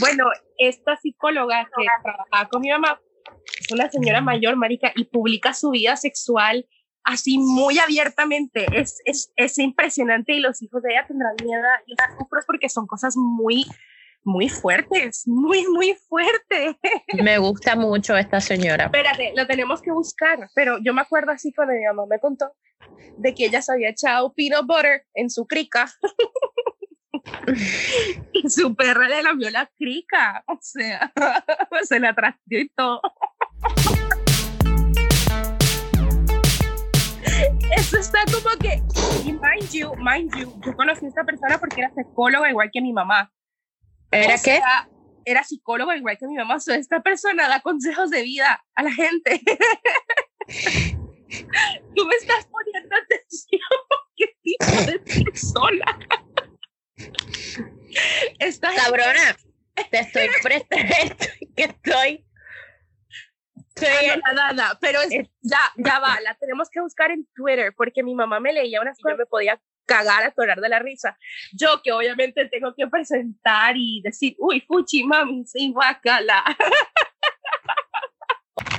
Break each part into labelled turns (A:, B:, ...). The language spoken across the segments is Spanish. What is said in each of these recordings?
A: Bueno, esta psicóloga que trabajaba con mi mamá es una señora mayor, marica, y publica su vida sexual así muy abiertamente. Es, es, es impresionante y los hijos de ella tendrán miedo y sufro porque son cosas muy, muy fuertes, muy, muy fuertes.
B: Me gusta mucho esta señora.
A: Espérate, lo tenemos que buscar, pero yo me acuerdo así cuando mi mamá me contó de que ella se había echado peanut butter en su crica. y su perra le lamió la crica, o sea, se la trasteó y todo. Eso está como que, y mind you, mind you, yo conocí a esta persona porque era psicóloga igual que mi mamá.
B: ¿Era qué?
A: Era psicóloga igual que mi mamá. So, esta persona da consejos de vida a la gente. Tú me estás poniendo atención. ¿Qué tipo de persona?
B: Esta Cabrona, te estoy prestando que estoy.
A: Sí, nada, nada, pero ya, ya va, la tenemos que buscar en Twitter porque mi mamá me leía unas cosas, me podía cagar, a atorar de la risa. Yo que obviamente tengo que presentar y decir, uy, fuchi, mami, sí, guacala.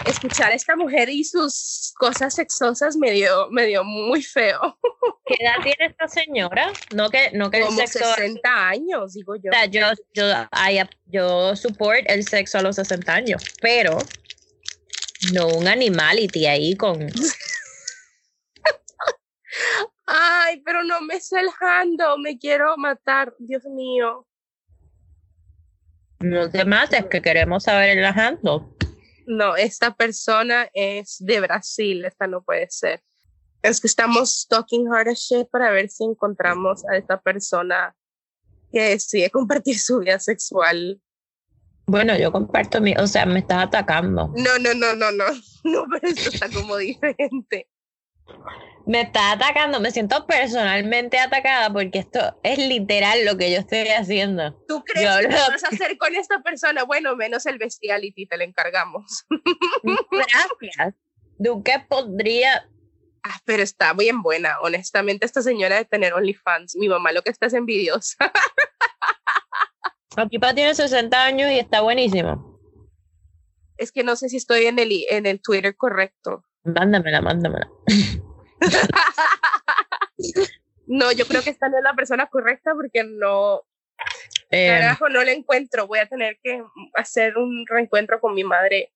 A: Escuchar a esta mujer y sus cosas sexosas me dio, me dio muy feo.
B: ¿Qué edad tiene esta señora? No que, no que
A: Como el sexo... 60 años, digo yo.
B: O sea, yo, yo, yo support el sexo a los 60 años, pero no un animality ahí con...
A: Ay, pero no me sé el handle, me quiero matar, Dios mío.
B: No te mates, que queremos saber el handle.
A: No, esta persona es de Brasil, esta no puede ser. Es que estamos talking hard as shit para ver si encontramos a esta persona que decide compartir su vida sexual.
B: Bueno, yo comparto mi, o sea, me estás atacando.
A: No, no, no, no, no, no, pero esto está como diferente
B: me está atacando, me siento personalmente atacada porque esto es literal lo que yo estoy haciendo.
A: ¿Tú crees que vas a hacer con esta persona? Bueno, menos el bestiality, te lo encargamos.
B: Gracias. Duque podría...
A: Ah, pero está bien buena, honestamente, esta señora de tener OnlyFans. Mi mamá lo que está es envidiosa.
B: Akipa tiene 60 años y está buenísimo.
A: Es que no sé si estoy en el, en el Twitter correcto.
B: Mándamela, mándamela.
A: No, yo creo que esta no es la persona correcta porque no, eh, carajo, no la encuentro. Voy a tener que hacer un reencuentro con mi madre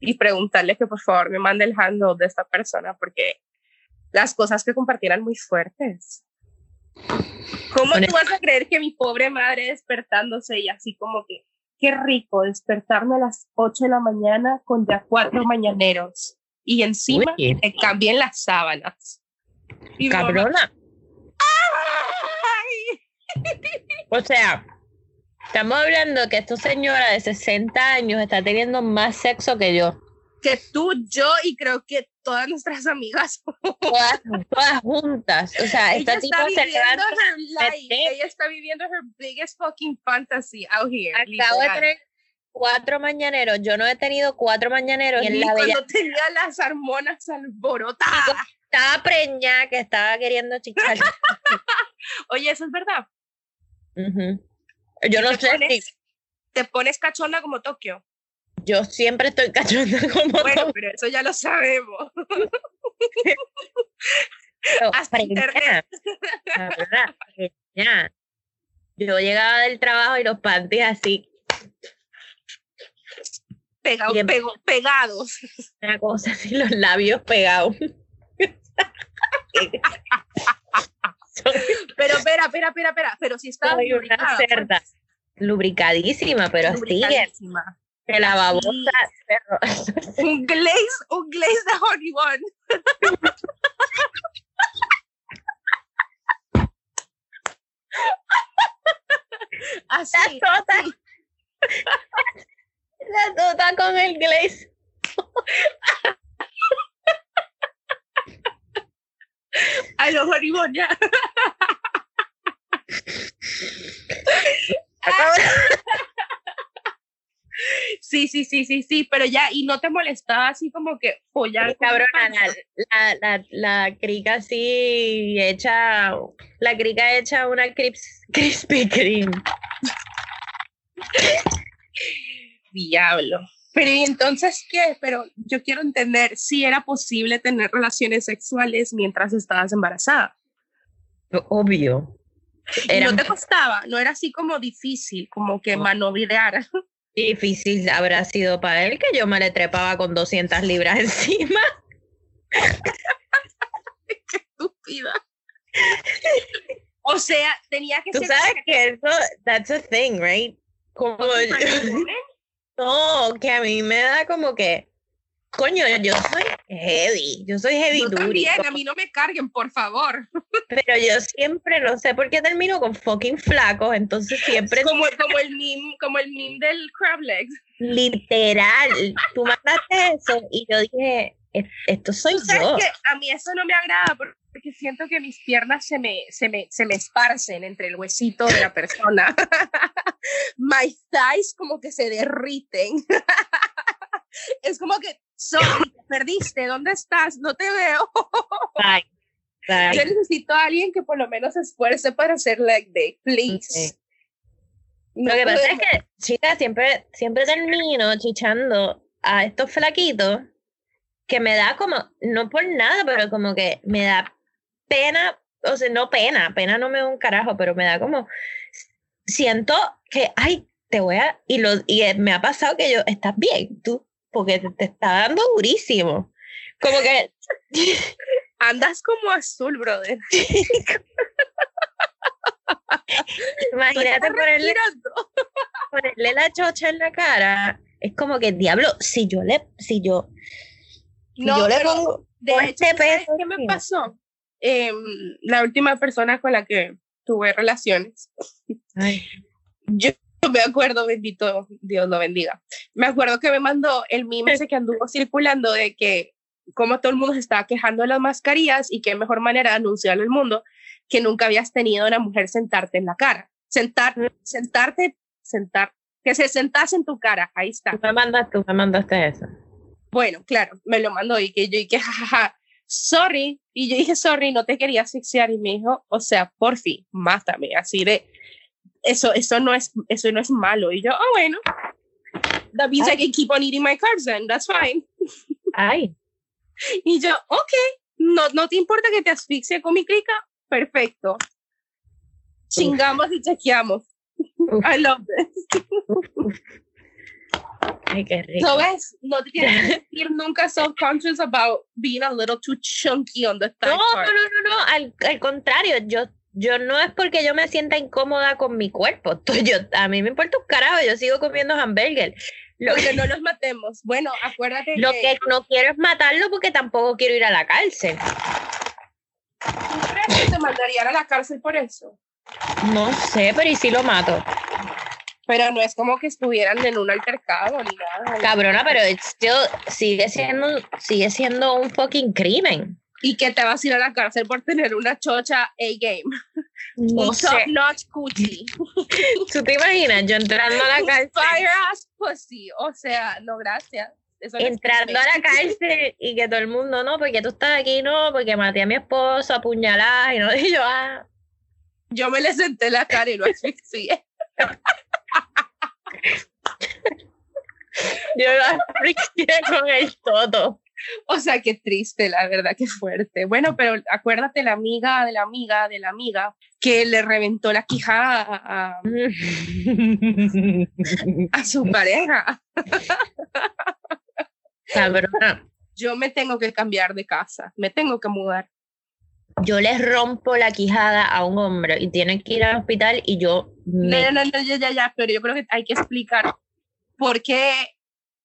A: y preguntarle que por favor me mande el handle de esta persona porque las cosas que compartieran muy fuertes. ¿Cómo tú vas a creer que mi pobre madre despertándose y así como que, qué rico despertarme a las 8 de la mañana con ya cuatro mañaneros? Y encima te cambien las sábanas.
B: Cabrona. O sea, estamos hablando que esta señora de 60 años está teniendo más sexo que yo.
A: Que tú, yo y creo que todas nuestras amigas.
B: Todas, todas juntas. O sea, esta
A: tipa se levanta. Ella está viviendo her biggest fucking fantasy out here.
B: Acabo de tener cuatro mañaneros. Yo no he tenido cuatro mañaneros.
A: Y en la cuando tenía las hormonas alborotadas.
B: Estaba preñada que estaba queriendo chichar.
A: Oye, eso es verdad.
B: Yo no sé si...
A: Te pones cachonda como Tokio.
B: Yo siempre estoy cachonda como
A: Bueno, pero eso ya lo sabemos.
B: Hasta internet. Yo llegaba del trabajo y los panties así
A: pegados, pegados.
B: Una cosa así, los labios pegados.
A: pero espera, espera, espera, espera, pero si está
B: lubricada. Pues. Lubricadísima, pero lubricadísima. Que la babosa.
A: un glaze, un glaze de honey one. Así.
B: La tota con el glaze.
A: A los ya. Sí, sí, sí, sí, sí, pero ya, y no te molestaba así como que follar.
B: cabrona, la, la, la, crica así hecha, la crica hecha una crispy cream.
A: Diablo. Pero ¿y entonces qué? Pero yo quiero entender si era posible tener relaciones sexuales mientras estabas embarazada.
B: Obvio.
A: No te costaba, no era así como difícil, como que manobrear.
B: Difícil habrá sido para él que yo me le trepaba con 200 libras encima.
A: Qué estúpida. O sea, tenía que
B: Tú
A: ser.
B: sabes que eso, that's a thing, right? Como, no, que a mí me da como que, coño, yo soy heavy, yo soy heavy
A: Yo
B: duty.
A: también, a mí no me carguen, por favor.
B: Pero yo siempre, no sé por qué termino con fucking flacos, entonces siempre,
A: Como, como, el meme, como el meme del crab legs.
B: literal, tú mandaste eso y yo dije, "E- esto soy yo.
A: que a mí eso no me agrada porque siento que mis piernas se me, se me, se me esparcen entre el huesito de la persona. My thighs como que se derriten. es como que, sorry, te perdiste, ¿dónde estás? No te veo.
B: Ay, ay.
A: Yo necesito a alguien que por lo menos se esfuerce para hacer leg day, please. No
B: Lo que pasa es que, chicas, siempre, siempre termino chichando a estos flaquitos que me da como, no por nada, pero como que me da pena, o sea, no pena, pena no me da un carajo, pero me da como, siento que, ay, te voy a, y, lo, y eh, me ha pasado que yo, estás bien, tú, porque te, te está dando durísimo. Como que,
A: Andas como azul, brother.
B: imagínate ponerle, ponerle la chocha en la cara, es como que, diablo, si yo le, si yo, si
A: No,
B: yo le
A: pero
B: pongo
A: de
B: con
A: hecho,
B: este
A: ¿sabes
B: peso
A: qué me pasó? Em, la última persona con la que tuve relaciones,
B: Ay,
A: yo me acuerdo, bendito Dios lo bendiga, me acuerdo que me mandó el meme ese que anduvo circulando de que como todo el mundo se estaba quejando de las mascarillas y qué mejor manera de anunciarle al mundo que nunca habías tenido una mujer sentarte en la cara, sentar, sentarte, sentar, que se sentase en tu cara, ahí está.
B: tú me mandaste, tú me mandaste eso.
A: Bueno, claro, me lo mandó y que yo dije, jajaja, sorry. Y yo dije, sorry, no te quería asfixiar. Y me dijo, o sea, por fin, mátame. Así de, eso, eso, no, es, eso no es malo. Y yo, oh, bueno, that means I can keep on eating my carbs then, that's fine.
B: Ay,
A: Y yo, ok, no, no te importa que te asfixie con mi clica, perfecto. Chingamos y chequeamos.
B: Uf.
A: I love this.
B: Ay, qué rico.
A: So ves, no te tienes que sentir nunca self-conscious about being a little too chunky on the thigh
B: No, no,
A: part.
B: no, no, no, al, al contrario, yo, yo no es porque yo me sienta incómoda con mi cuerpo. Yo, a mí me importa un carajo, yo sigo comiendo hamburger. Lo,
A: Porque no los matemos. Bueno, acuérdate
B: lo
A: que,
B: que no quiero es matarlo porque tampoco quiero ir a la cárcel.
A: ¿tú crees que te mandarían a la cárcel por eso?
B: No sé, pero ¿y si lo mato?
A: Pero no es como que estuvieran en un altercado ni nada.
B: Cabrona, pero still, sigue siendo, sigue siendo un fucking crimen.
A: Y que te vas a ir a la cárcel por tener una chocha A-game.
B: No
A: un top notch coochie.
B: ¿Tú te imaginas yo entrando a la cárcel?
A: Fire ass pussy. O sea, no, gracias. Eso no es
B: entrando a la cárcel y que todo el mundo, no, porque tú estás aquí, no, porque maté a mi esposo, apuñalada, y no, y yo, ah,
A: Yo me le senté en la cara y lo asfixié.
B: Yo lo asfixié con el todo.
A: O sea, qué triste, la verdad, qué fuerte. Bueno, pero acuérdate la amiga de la amiga de la amiga que le reventó la quijada a, a- a su pareja.
B: Cabrona,
A: Yo me tengo que cambiar de casa, me tengo que mudar.
B: Yo le rompo la quijada a un hombre y tiene que ir al hospital y yo
A: No,
B: me...
A: no, no, no, ya, ya, ya, pero yo creo que hay que explicar por qué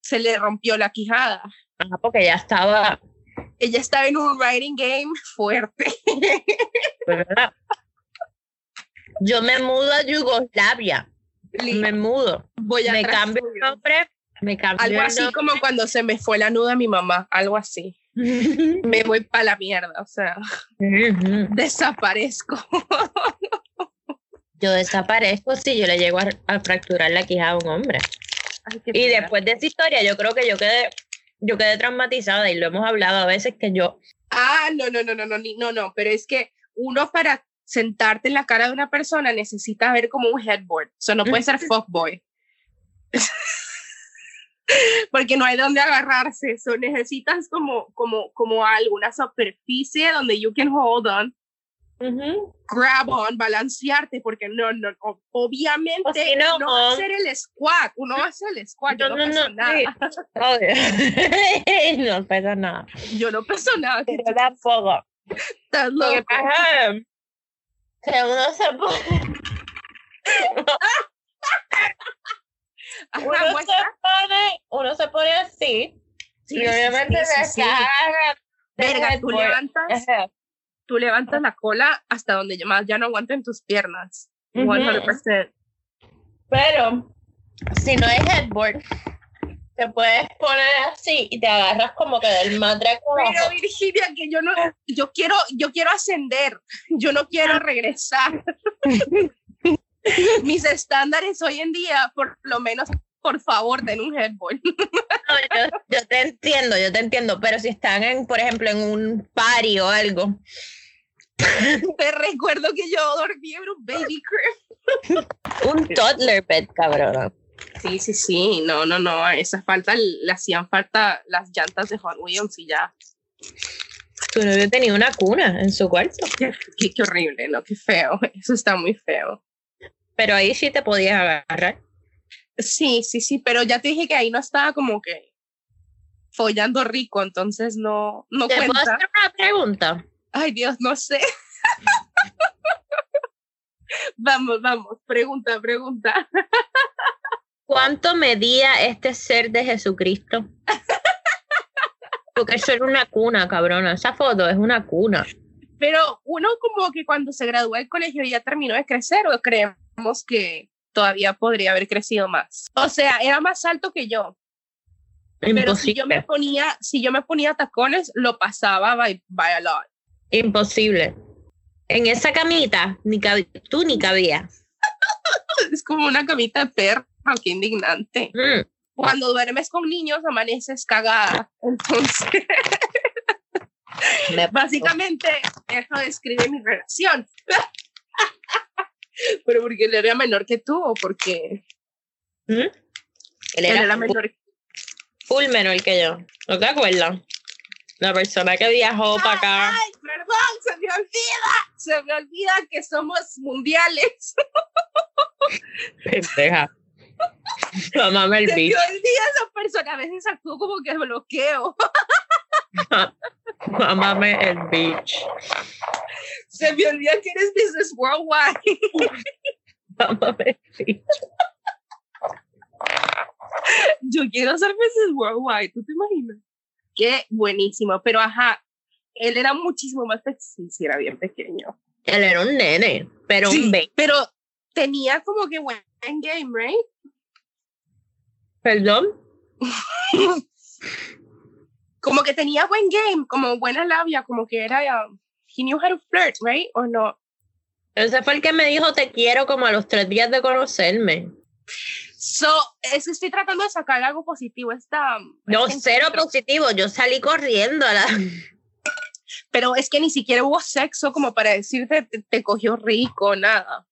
A: se le rompió la quijada.
B: Ajá, porque ya estaba,
A: Ella estaba en un writing game fuerte.
B: ¿verdad? Yo me mudo a Yugoslavia, me mudo,
A: Voy a
B: me cambio el nombre, me cambio
A: Algo así
B: nombre.
A: como cuando se me fue la nuda a mi mamá, algo así. Me voy para la mierda, o sea, desaparezco.
B: Yo desaparezco si yo le llego a, a fracturar la quijada a un hombre.
A: Ay,
B: Y
A: pena.
B: después de esa historia, yo creo que yo quedé, yo quedé traumatizada y lo hemos hablado a veces que yo,
A: Ah, no, no, no, no, no, no, no, pero es que uno para sentarte en la cara de una persona necesita ver como un headboard. O sea, no puede ser fuckboy. porque no hay donde agarrarse. So necesitas como, como, como alguna superficie donde you can hold on. Grab on, balancearte, porque no, no, obviamente no, no, va a hacer el squat, uno va a hacer el squat, yo no, no peso nada.
B: no peso nada.
A: Yo no peso nada.
B: Yo tampoco.
A: Estás loco.
B: Que uno se pone... uno, se pone, uno se pone así y obviamente sí,
A: Verga, tú levantas, tú levantas la cola hasta donde más ya no aguanten tus piernas. 100%.
B: Pero si no hay headboard, te puedes poner así y te agarras como que del matraco.
A: Pero Virginia, que yo no, yo quiero, yo quiero ascender, yo no quiero regresar. Mis estándares hoy en día, por lo menos, por favor, den un headboard.
B: yo, te entiendo, yo te entiendo, pero si están, en, por ejemplo, en un party o algo.
A: Te recuerdo que yo dormí en un baby crib.
B: un toddler bed, cabrón.
A: Sí, sí, sí, no, no, no, esa falta, le hacían falta las llantas de Juan Williams y ya.
B: Tu novio tenía una cuna en su cuarto.
A: Qué, qué horrible, ¿no? Qué feo, eso está muy feo.
B: Pero ahí sí te podías agarrar.
A: Sí, sí, sí, pero ya te dije que ahí no estaba como que follando rico, entonces no, no
B: ¿Te
A: cuenta.
B: puedo hacer una pregunta?
A: Ay, Dios, no sé. vamos, vamos, pregunta, pregunta.
B: ¿Cuánto medía este ser de Jesucristo? Porque eso era una cuna, cabrona. Esa foto es una cuna.
A: Pero uno como que cuando se graduó del colegio ya terminó de crecer o creemos que todavía podría haber crecido más. O sea, era más alto que yo.
B: Imposible.
A: Pero si yo me ponía, si yo me ponía tacones, lo pasaba by, by a lot.
B: Imposible. En esa camita, ni tú ni cabías.
A: es como una camita de perro, qué indignante.
B: Mm.
A: Cuando duermes con niños, amaneces cagada. Entonces, básicamente, eso describe mi relación. Pero porque él era menor que tú o porque
B: ¿Mm? Él
A: él
B: era,
A: era menor.
B: full menor que yo. ¿No te acuerdas? La persona que viajó para acá.
A: Ay, perdón, se me olvida. Se me olvida que somos mundiales.
B: Pendeja. Mamá el
A: Se me olvida esa persona. A veces actúo como que bloqueo.
B: Mamá el bitch.
A: Se me olvida que eres Business Worldwide.
B: Mamá el bitch.
A: Yo quiero ser Business Worldwide. ¿Tú te imaginas? Qué buenísimo. Pero ajá, él era muchísimo más sexy si era bien pequeño.
B: Él era un nene, pero
A: Sí,
B: un baby.
A: pero tenía como que buen game, right?
B: Perdón.
A: como que tenía buen game, como buena labia, como que era, um, he knew how to flirt, right? ¿O no?
B: Ese fue el que me dijo te quiero como a los tres días de conocerme.
A: So, es que estoy tratando de sacar algo positivo esta...
B: No,
A: este
B: cero
A: encuentro.
B: positivo. Yo salí corriendo a la.
A: Pero es que ni siquiera hubo sexo como para decirte te, te cogió rico, nada.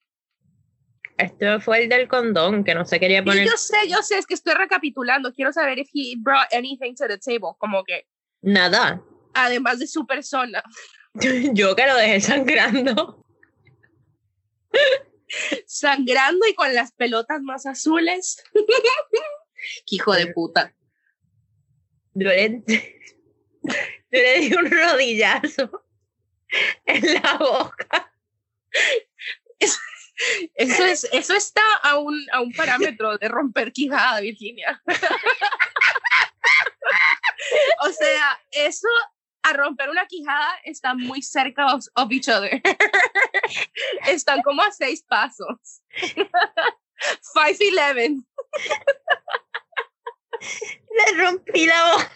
B: Este fue el del condón, que no se quería poner
A: yo sé, yo sé, es que estoy recapitulando. Quiero saber if he brought anything to the table, como que
B: nada.
A: además de su persona.
B: Yo que lo dejé sangrando.
A: Sangrando y con las pelotas más azules. Qué hijo de puta.
B: Yo le, yo le di un rodillazo en la boca.
A: Eso, es, eso está a un, a un parámetro de romper quijada, Virginia. o sea, eso a romper una quijada está muy cerca of, of each other. Están como a seis pasos. 5'11.
B: Le rompí la boca.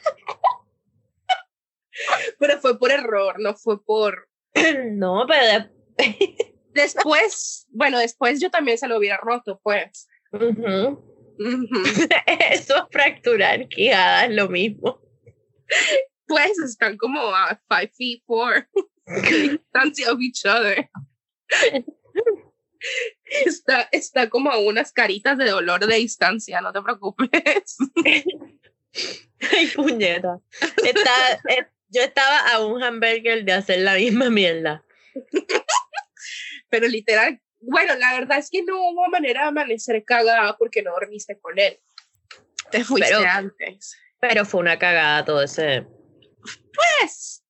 A: Pero fue por error, no fue por...
B: No, pero
A: Después, bueno, después yo también se lo hubiera roto, pues.
B: Ujú.
A: Ujú.
B: eso es fracturar quijada, es lo mismo.
A: Pues están como a 5 feet 4. Distancia of each other. Está, está como a unas caritas de dolor de distancia, no te preocupes.
B: Ay, puñeta. Está, eh, yo estaba a un hamburger de hacer la misma mierda.
A: Pero literal, bueno, la verdad es que no hubo manera de amanecer cagada porque no dormiste con él. Te fuiste antes.
B: Pero fue una cagada todo ese.
A: Pues,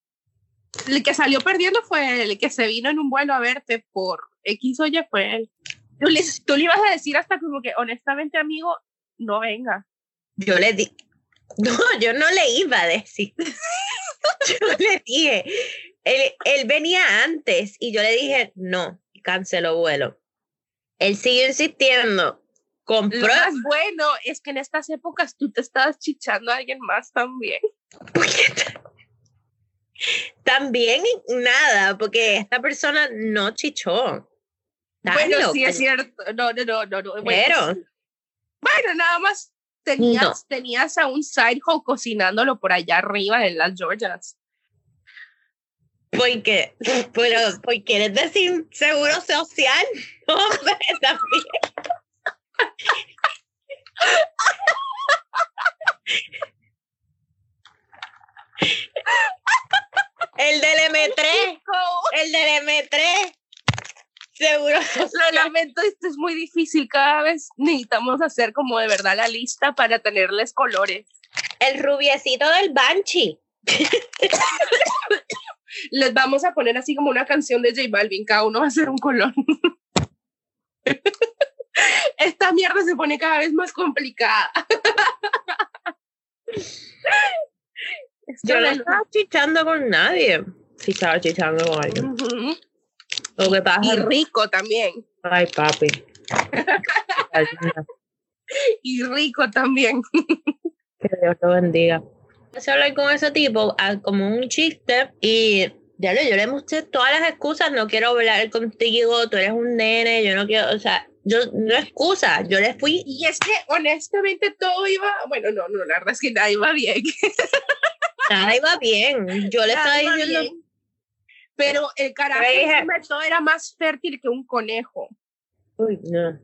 A: el que salió perdiendo fue el que se vino en un vuelo a verte por X o Y fue él. Tú le, tú le ibas a decir hasta como que, honestamente, amigo, no venga.
B: Yo le di. No, yo no le iba a decir. yo le dije. Él, él venía antes y yo le dije, no, canceló vuelo. Él sigue insistiendo. Compró. Lo
A: más bueno es que en estas épocas tú te estabas chichando a alguien más también.
B: también nada, porque esta persona no chichó.
A: bueno, sí es cierto. No, no, no, no. Bueno, Pero. Bueno, nada más tenías, tenías a un sidehole cocinándolo por allá arriba en las Georgias.
B: Porque, pero, porque quieres decir seguro social, hombre, también. El del M3, el del M3. Seguro.
A: Lo lamento, esto es muy difícil. Cada vez necesitamos hacer como de verdad la lista para tenerles colores.
B: El rubiecito del Banshee.
A: Les vamos a poner así como una canción de J Balvin, cada uno va a hacer un color. Esta mierda se pone cada vez más complicada.
B: Yo no estaba chichando con nadie. Si estaba chichando con alguien. Lo que pasa.
A: Y rico también.
B: Ay, papi.
A: y rico también.
B: que Dios lo bendiga empecé a hablar con ese tipo como un chiste y ya le, yo le mostré todas las excusas, no quiero hablar contigo, tú eres un nene, yo no quiero, o sea, yo no excusa, yo le fui.
A: Y es que honestamente todo iba, bueno, no, no, la verdad es que nada iba bien.
B: nada iba bien, yo le estaba diciendo.
A: Pero el carajo era más fértil que un conejo.
B: Uy, no.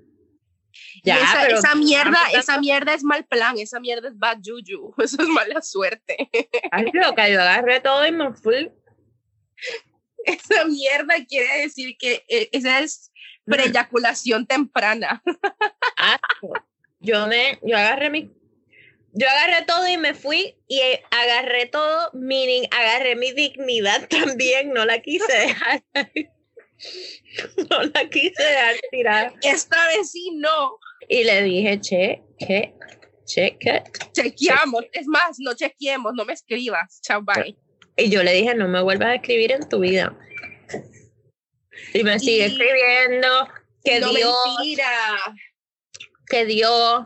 A: Ya, esa, pero esa mierda, esa mierda es mal plan, esa mierda es bad juju, eso es mala suerte.
B: Ay, lo que yo agarré todo y me fui.
A: Esa mierda quiere decir que eh, esa es preyaculación temprana.
B: Yo me, yo agarré mi, yo agarré todo y me fui y agarré todo, meaning agarré mi dignidad también, no la quise dejar. no la quise dejar tirar.
A: Esta vez sí no.
B: Y le dije, che, che, che, che.
A: Chequeamos. Es más, no chequeemos, no me escribas. Chao, bye.
B: Y yo le dije, no me vuelvas a escribir en tu vida. Y me sigue escribiendo que Dios. Que Dios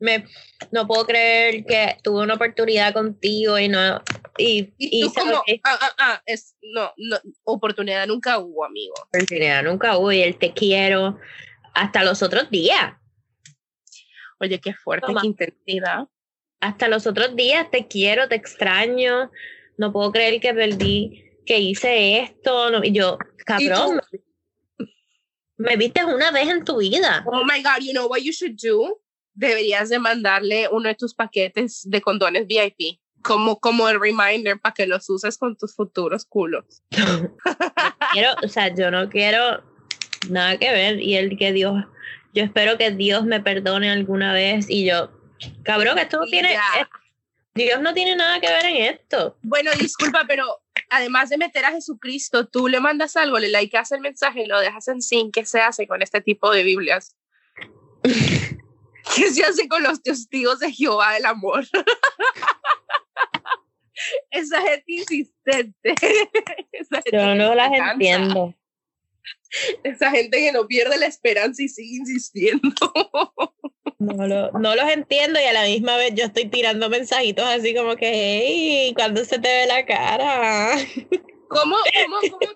B: me no puedo creer que tuve una oportunidad contigo y no y,
A: y, como, ah, ah, ah, es, no, no, oportunidad nunca hubo, amigo.
B: Oportunidad nunca hubo y él te quiero hasta los otros días.
A: Oye, qué fuerte, qué intensidad.
B: Hasta los otros días te quiero, te extraño, no puedo creer que perdí, que hice esto, no, y yo, cabrón, me viste una vez en tu vida.
A: Oh my God, you know what you should do? Deberías de mandarle uno de tus paquetes de condones VIP como, como el reminder para que los uses con tus futuros culos.
B: quiero, o sea, yo no quiero nada que ver y el que Dios, yo espero que Dios me perdone alguna vez y yo, cabrón, esto no tiene, Dios no tiene nada que ver en esto.
A: Bueno, disculpa, pero además de meter a Jesucristo, tú le mandas algo, le likeas el mensaje y lo dejas en sin, ¿qué se hace con este tipo de Biblias? ¿Qué se hace con los testigos de Jehová del amor? Esa gente insistente.
B: Yo no las entiendo.
A: Esa gente que no pierde la esperanza y sigue insistiendo.
B: No, no los entiendo y a la misma vez yo estoy tirando mensajitos así como que, hey, ¿cuándo se te ve la cara?
A: ¿Cómo, cómo, cómo?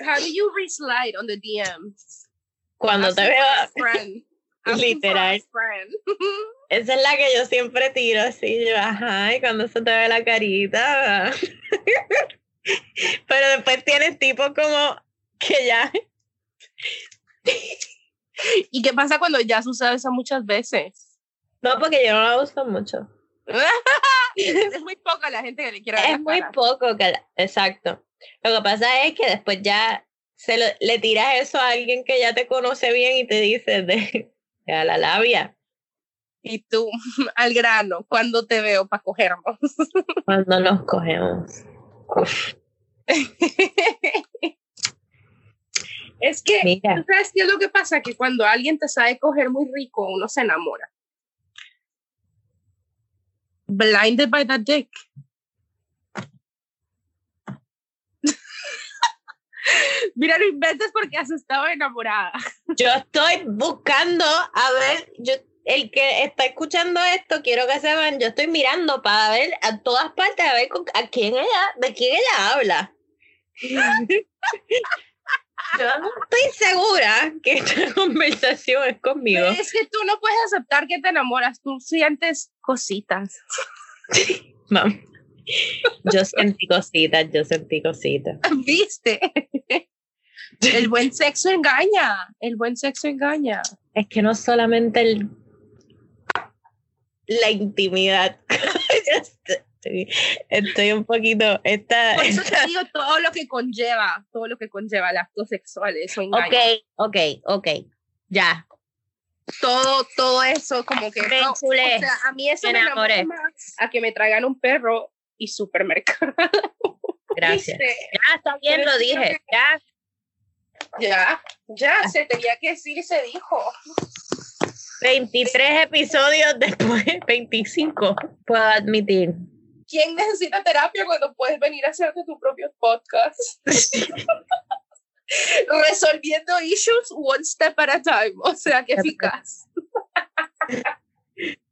A: How do you reslide on the DMs?
B: Cuando te veo. Literal. Esa es la que yo siempre tiro así, yo, ajá, y cuando se te ve la carita. Pero después tienes tipos como que ya.
A: ¿Y qué pasa cuando ya has usado esa muchas veces?
B: No, porque yo no la uso mucho.
A: es muy poca la gente que le quiere
B: Es muy poco, que exacto. Lo que pasa es que después ya se le tiras eso a alguien que ya te conoce bien y te dice de, a la labia.
A: Y tú, al grano, cuando te veo para cogernos?
B: Cuando nos cogemos.
A: es que, ¿sabes qué es lo que pasa? Que cuando alguien te sabe coger muy rico, uno se enamora. Blinded by that dick. Mira, no inventes porque has estado enamorada.
B: Yo estoy buscando, a ver, yo, el que está escuchando esto, quiero que sepan, yo estoy mirando para ver a todas partes, a ver a quién ella, de quién ella habla. Yo estoy segura que esta conversación es conmigo.
A: es que tú no puedes aceptar que te enamoras, tú sientes cositas.
B: Mam. Yo sentí cositas, yo sentí cositas.
A: ¿Viste? El buen sexo engaña, el buen sexo engaña.
B: Es que no solamente el, la intimidad. estoy, un poquito. Esta,
A: Por eso te digo todo lo que conlleva, todo lo que conlleva el acto sexual, eso engaña.
B: Ok, ok, ok, ya.
A: Todo, todo eso, como que. o sea, a mí eso me, me enamoré más a que me traigan un perro y supermercado.
B: Gracias. Ya está bien, lo dije. Ya.
A: Ya, ya, se tenía que decir se dijo.
B: 23 episodios después, 25, puedo admitir.
A: ¿Quién necesita terapia cuando puedes venir a hacerte tu propio podcast? Resolviendo issues one step at a time, o sea, que eficaz.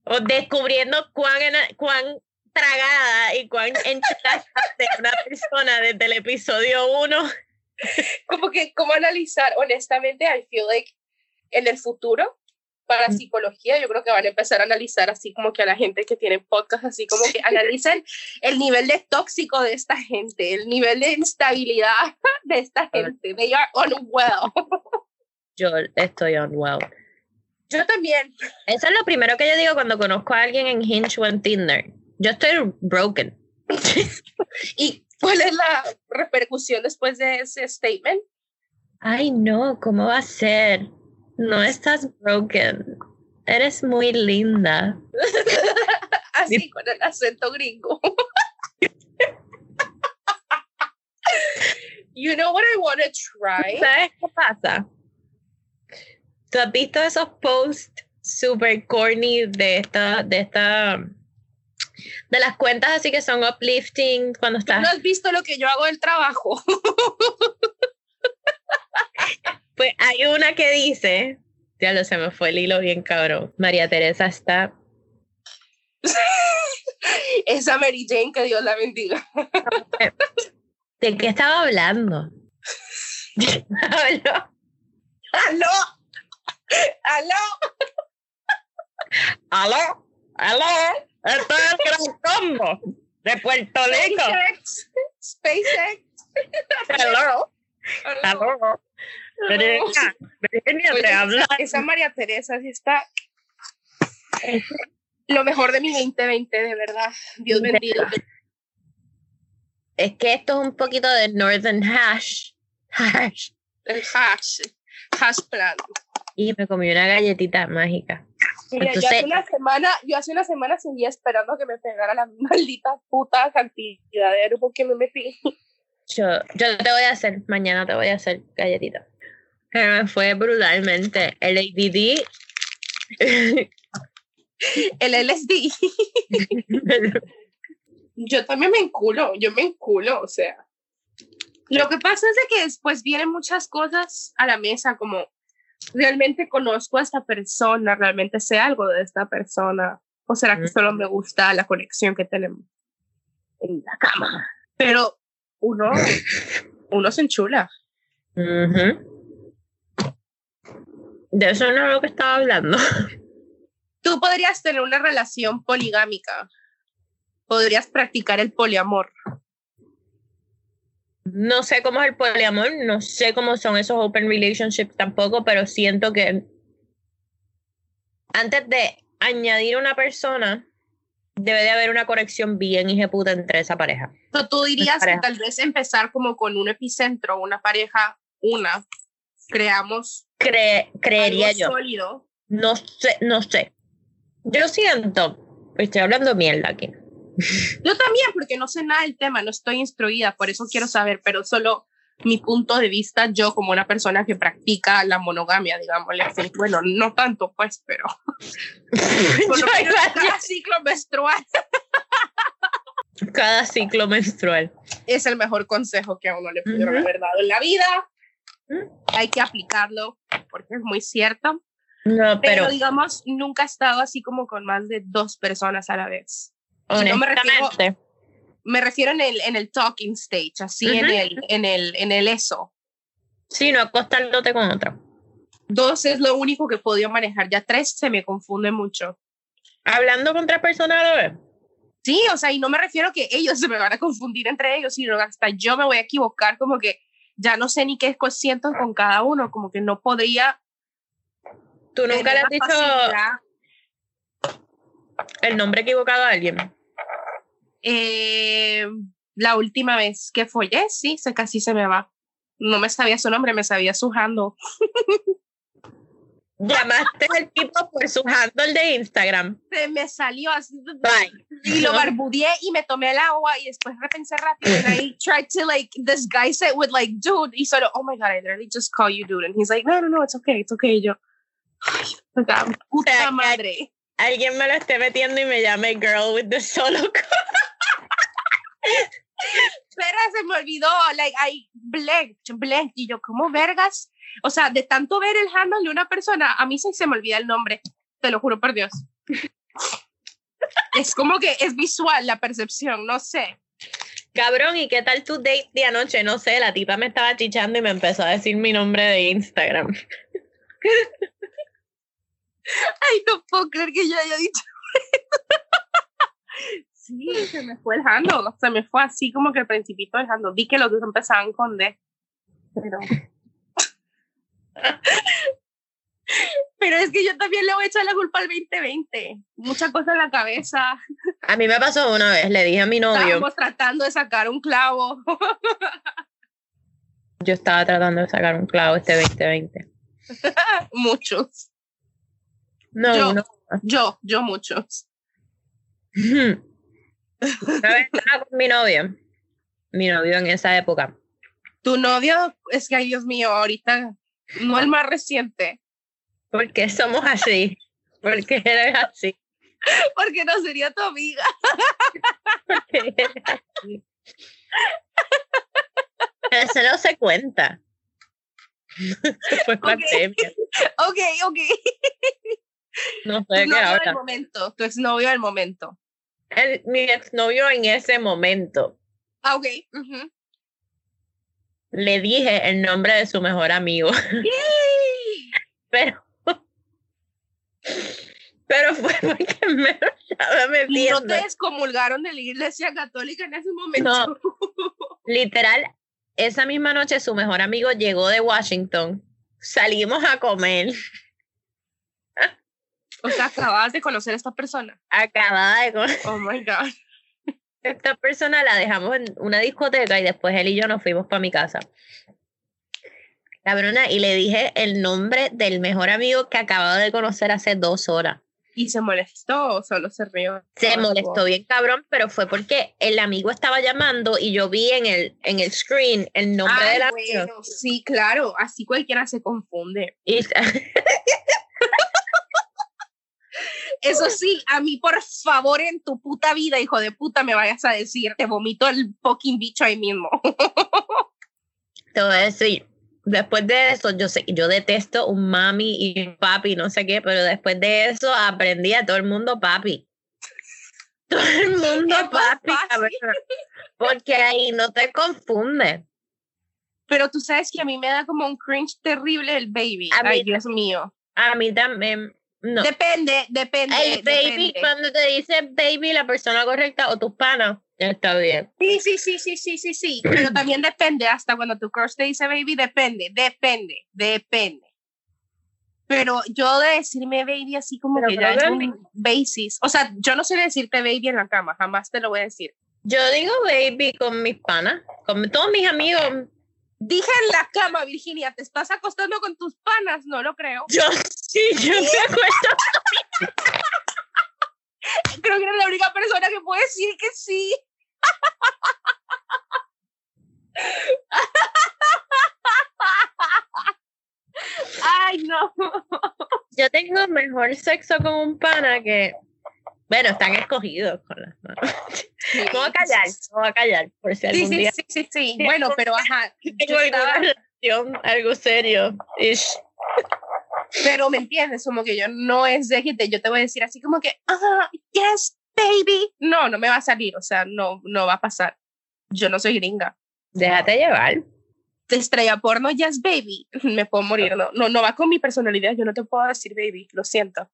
B: o descubriendo cuán, cuán tragada y cuán enchilada de una persona desde el episodio 1.
A: Como que, ¿cómo analizar? Honestamente, I feel like en el futuro, para psicología, yo creo que van a empezar a analizar así como que a la gente que tiene podcast, así como que analicen el nivel de tóxico de esta gente, el nivel de instabilidad de esta gente. They are unwell.
B: Yo estoy unwell.
A: Yo también.
B: Eso es lo primero que yo digo cuando conozco a alguien en Hinge o en Tinder. Yo estoy broken.
A: ¿Y cuál es la repercusión después de ese statement?
B: Ay, no, ¿cómo va a ser? No estás broken. Eres muy linda.
A: Así con el acento gringo. you know what I want to try?
B: ¿Sabes qué pasa? ¿Tú has visto esos posts super corny de esta, de esta de las cuentas así que son uplifting cuando estás.
A: No has visto lo que yo hago del trabajo.
B: pues hay una que dice, ya lo se me fue el hilo bien cabrón. María Teresa está.
A: Esa Mary Jane que Dios la bendiga.
B: ¿De qué estaba hablando?
A: ¿Aló? ¿Aló? ¿Aló?
B: ¿Aló? ¿Aló? Esto es el gran combo de Puerto Rico.
A: SpaceX. SpaceX.
B: Hello. Hello. Virginia, Virginia te habla.
A: Esa María Teresa sí está lo mejor de mi 2020, de verdad. Dios bendiga.
B: Es que esto es un poquito de Northern Hash. Hash.
A: El hash. Hash plan.
B: Y me comí una galletita mágica.
A: Mira, yo hace una semana, yo hace una semana seguía esperando que me pegara la maldita puta cantidad de aero porque me metí.
B: Yo, yo te voy a hacer, mañana te voy a hacer galletita. Pero me fue brutalmente. El ADD.
A: el LSD. yo también me enculo, yo me enculo, o sea. Lo que pasa es de que después vienen muchas cosas a la mesa como realmente conozco a esta persona, realmente sé algo de esta persona, o será que solo me gusta la conexión que tenemos en la cama. Pero uno, uno se enchula.
B: De eso no es lo que estaba hablando.
A: Tú podrías tener una relación poligámica. Podrías practicar el poliamor.
B: No sé cómo es el poliamor, no sé cómo son esos open relationships tampoco, pero siento que antes de añadir una persona, debe de haber una conexión bien puta entre esa pareja.
A: tú dirías que tal vez empezar como con un epicentro, una pareja, una, creamos.
B: creería yo.
A: Sólido.
B: No sé, no sé. Yo siento, estoy hablando mierda aquí.
A: Yo también, porque no sé nada del tema, no estoy instruida, por eso quiero saber, pero solo mi punto de vista, yo como una persona que practica la monogamia, digámosle así. Bueno, no tanto, pues, pero. por lo menos cada ciclo menstrual.
B: cada ciclo menstrual.
A: Es el mejor consejo que a uno le pudieron haber dado en la vida. Hay que aplicarlo porque es muy cierto.
B: No, pero,
A: pero digamos, nunca he estado así como con más de dos personas a la vez. Me refiero, me refiero en el, en el talking stage, así en, el, en, el, en el eso.
B: Sí, no acostándote con otra.
A: Dos es lo único que he podido manejar, ya tres se me confunde mucho.
B: ¿Hablando con tres personas a la vez?
A: Sí, o sea, y no me refiero a que ellos se me van a confundir entre ellos, sino hasta yo me voy a equivocar, como que ya no sé ni qué siento con cada uno, como que no podría.
B: ¿Tú nunca le has dicho el nombre equivocado a alguien?
A: Eh, la última vez que follé, sí, se casi se me va. No me sabía su nombre, me sabía su handle.
B: Llamaste al tipo por su handle de Instagram.
A: Se me salió así. Y lo barbudeé y me tomé el agua y después repensé rápido. And I tried to like, this guy said with like, dude. Y solo, oh my God, I literally just call you dude. And he's like, no, no, no, it's okay, it's okay. Y yo, puta madre.
B: Alguien me lo esté metiendo y me llame girl with the solo
A: Espera, se me olvidó, like, I blanked, blanked, y yo, ¿cómo vergas? O sea, de tanto ver el handle de una persona, a mí sí se me olvida el nombre, te lo juro por Dios. es como que es visual la percepción, no sé.
B: Cabrón, ¿y qué tal tu date de anoche? No sé, la tipa me estaba chichando y me empezó a decir mi nombre de Instagram.
A: Ay, no puedo creer que yo haya dicho Sí, se me fue el handle, se me fue así como que el principito del handle. Vi que los dos empezaban con D, pero... Pero es que yo también le voy a echar la culpa al 2020. Mucha cosa en la cabeza.
B: A mí me pasó una vez, le dije a mi novio.
A: Estábamos tratando de sacar un clavo.
B: Yo estaba tratando de sacar un clavo este 2020.
A: muchos.
B: No,
A: yo,
B: no.
A: Yo, yo muchos.
B: Una vez estaba con mi novio, mi novio en esa época.
A: Tu novio, es que, ay Dios mío, ahorita, no el más reciente.
B: ¿Por qué somos así? ¿Por qué eres así?
A: Porque no sería tu amiga.
B: Porque eres así. Eso no se cuenta. fue
A: pandemia. Ok, ok.
B: No sé
A: tu
B: qué ahora.
A: Del momento, tu exnovio del momento
B: el, mi exnovio en ese momento.
A: Ah, ok.
B: Le dije el nombre de su mejor amigo. pero, pero fue porque me estaba metiendo.
A: ¿Y no te excomulgaron de la iglesia católica en ese momento? No,
B: literal, esa misma noche su mejor amigo llegó de Washington. Salimos a comer.
A: O sea, acabas de conocer a esta persona.
B: Acababa de conocer.
A: Oh my God.
B: Esta persona la dejamos en una discoteca y después él y yo nos fuimos para mi casa. Cabrona, y le dije el nombre del mejor amigo que acababa de conocer hace dos horas.
A: ¿Y se molestó o solo se rió?
B: Se molestó bien cabrón, pero fue porque el amigo estaba llamando y yo vi en el, en el screen el nombre de la
A: bueno, Sí, claro, así cualquiera se confunde.
B: Y,
A: Eso sí, a mí, por favor, en tu puta vida, hijo de puta, me vayas a decir, te vomito el fucking bicho ahí mismo.
B: Te voy a decir, después de eso, yo sé, yo detesto un mami y un papi, no sé qué, pero después de eso aprendí a todo el mundo papi. Todo el mundo papi, porque ahí no te confunde.
A: Pero tú sabes que a mí me da como un cringe terrible el baby. Ay, Dios mío.
B: A mí también. No.
A: Depende, depende.
B: El baby, cuando te dice baby, la persona correcta o tus panas, está bien.
A: Sí, sí, sí, sí, sí, sí, sí. Pero también depende, hasta cuando tu crush te dice baby, depende, depende, depende. Pero yo de decirme baby así como que ya es un basis. O sea, yo no sé decirte baby en la cama, jamás te lo voy a decir.
B: Yo digo baby con mis panas, con todos mis amigos.
A: Dije en la cama, Virginia, ¿te estás acostando con tus panas? No lo creo.
B: Yo sí, yo me acuerdo.
A: creo que eres la única persona que puede decir que sí. Ay, no.
B: Yo tengo mejor sexo con un pana que. Bueno, están escogidos con las manos. voy a callar, voy a callar, por si algún
A: sí,
B: día.
A: Sí, sí, sí, Bueno, pero ajá.
B: Tengo alguna relación, algo serio.
A: Pero me entiendes, como que yo no es de que yo te voy a decir así como que, ah, yes, baby. No, no me va a salir, o sea, no, no va a pasar. Yo no soy gringa.
B: Déjate llevar
A: de estrella porno, yes, baby, me puedo morir. No, no, no va con mi personalidad, yo no te puedo decir baby, lo siento.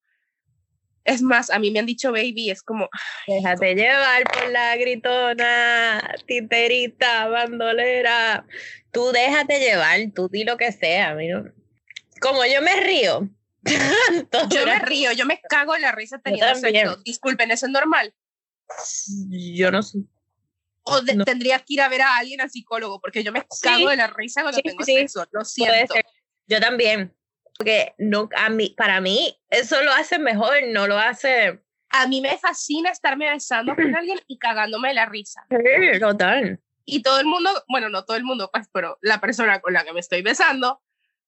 A: Es más, a mí me han dicho baby, es como...
B: Déjate llevar por la gritona, titerita, bandolera. Tú déjate llevar, tú di lo que sea. Como yo me río.
A: yo me río, yo me cago en la risa teniendo sexo. Disculpen, ¿eso es normal?
B: Yo no sé
A: o tendría que ir a ver a alguien al psicólogo, porque yo me cago de la risa cuando tengo sexo, lo siento.
B: Yo también, porque no, a mí, para mí eso lo hace mejor, no lo hace...
A: A mí me fascina estarme besando con alguien y cagándome de la risa.
B: Sí, total.
A: Y todo el mundo, bueno, no todo el mundo, pues, pero la persona con la que me estoy besando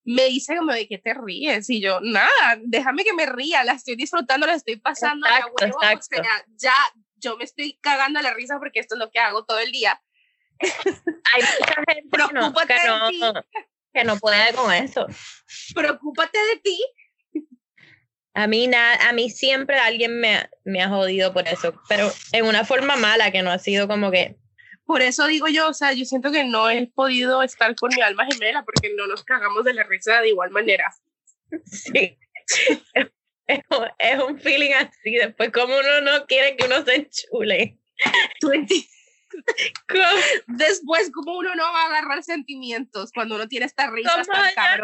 A: me dice como de que te ríes y yo, nada, déjame que me ría, la estoy disfrutando, la estoy pasando, exacto, exacto. ya, yo me estoy cagando a la risa porque esto es lo que hago todo el día.
B: Hay mucha gente Preocúpate que no, de ti. Que no puede con eso.
A: Preocúpate de ti.
B: A mí, a mí siempre alguien me, me ha jodido por eso, pero en una forma mala, que no ha sido como que...
A: Por eso digo yo, o sea, yo siento que no he podido estar con mi alma gemela porque no nos cagamos de la risa de igual manera.
B: Sí es, un feeling así. Después, como uno no quiere que uno se enchule.
A: Después, como uno no va a agarrar sentimientos cuando uno tiene esta risa tan.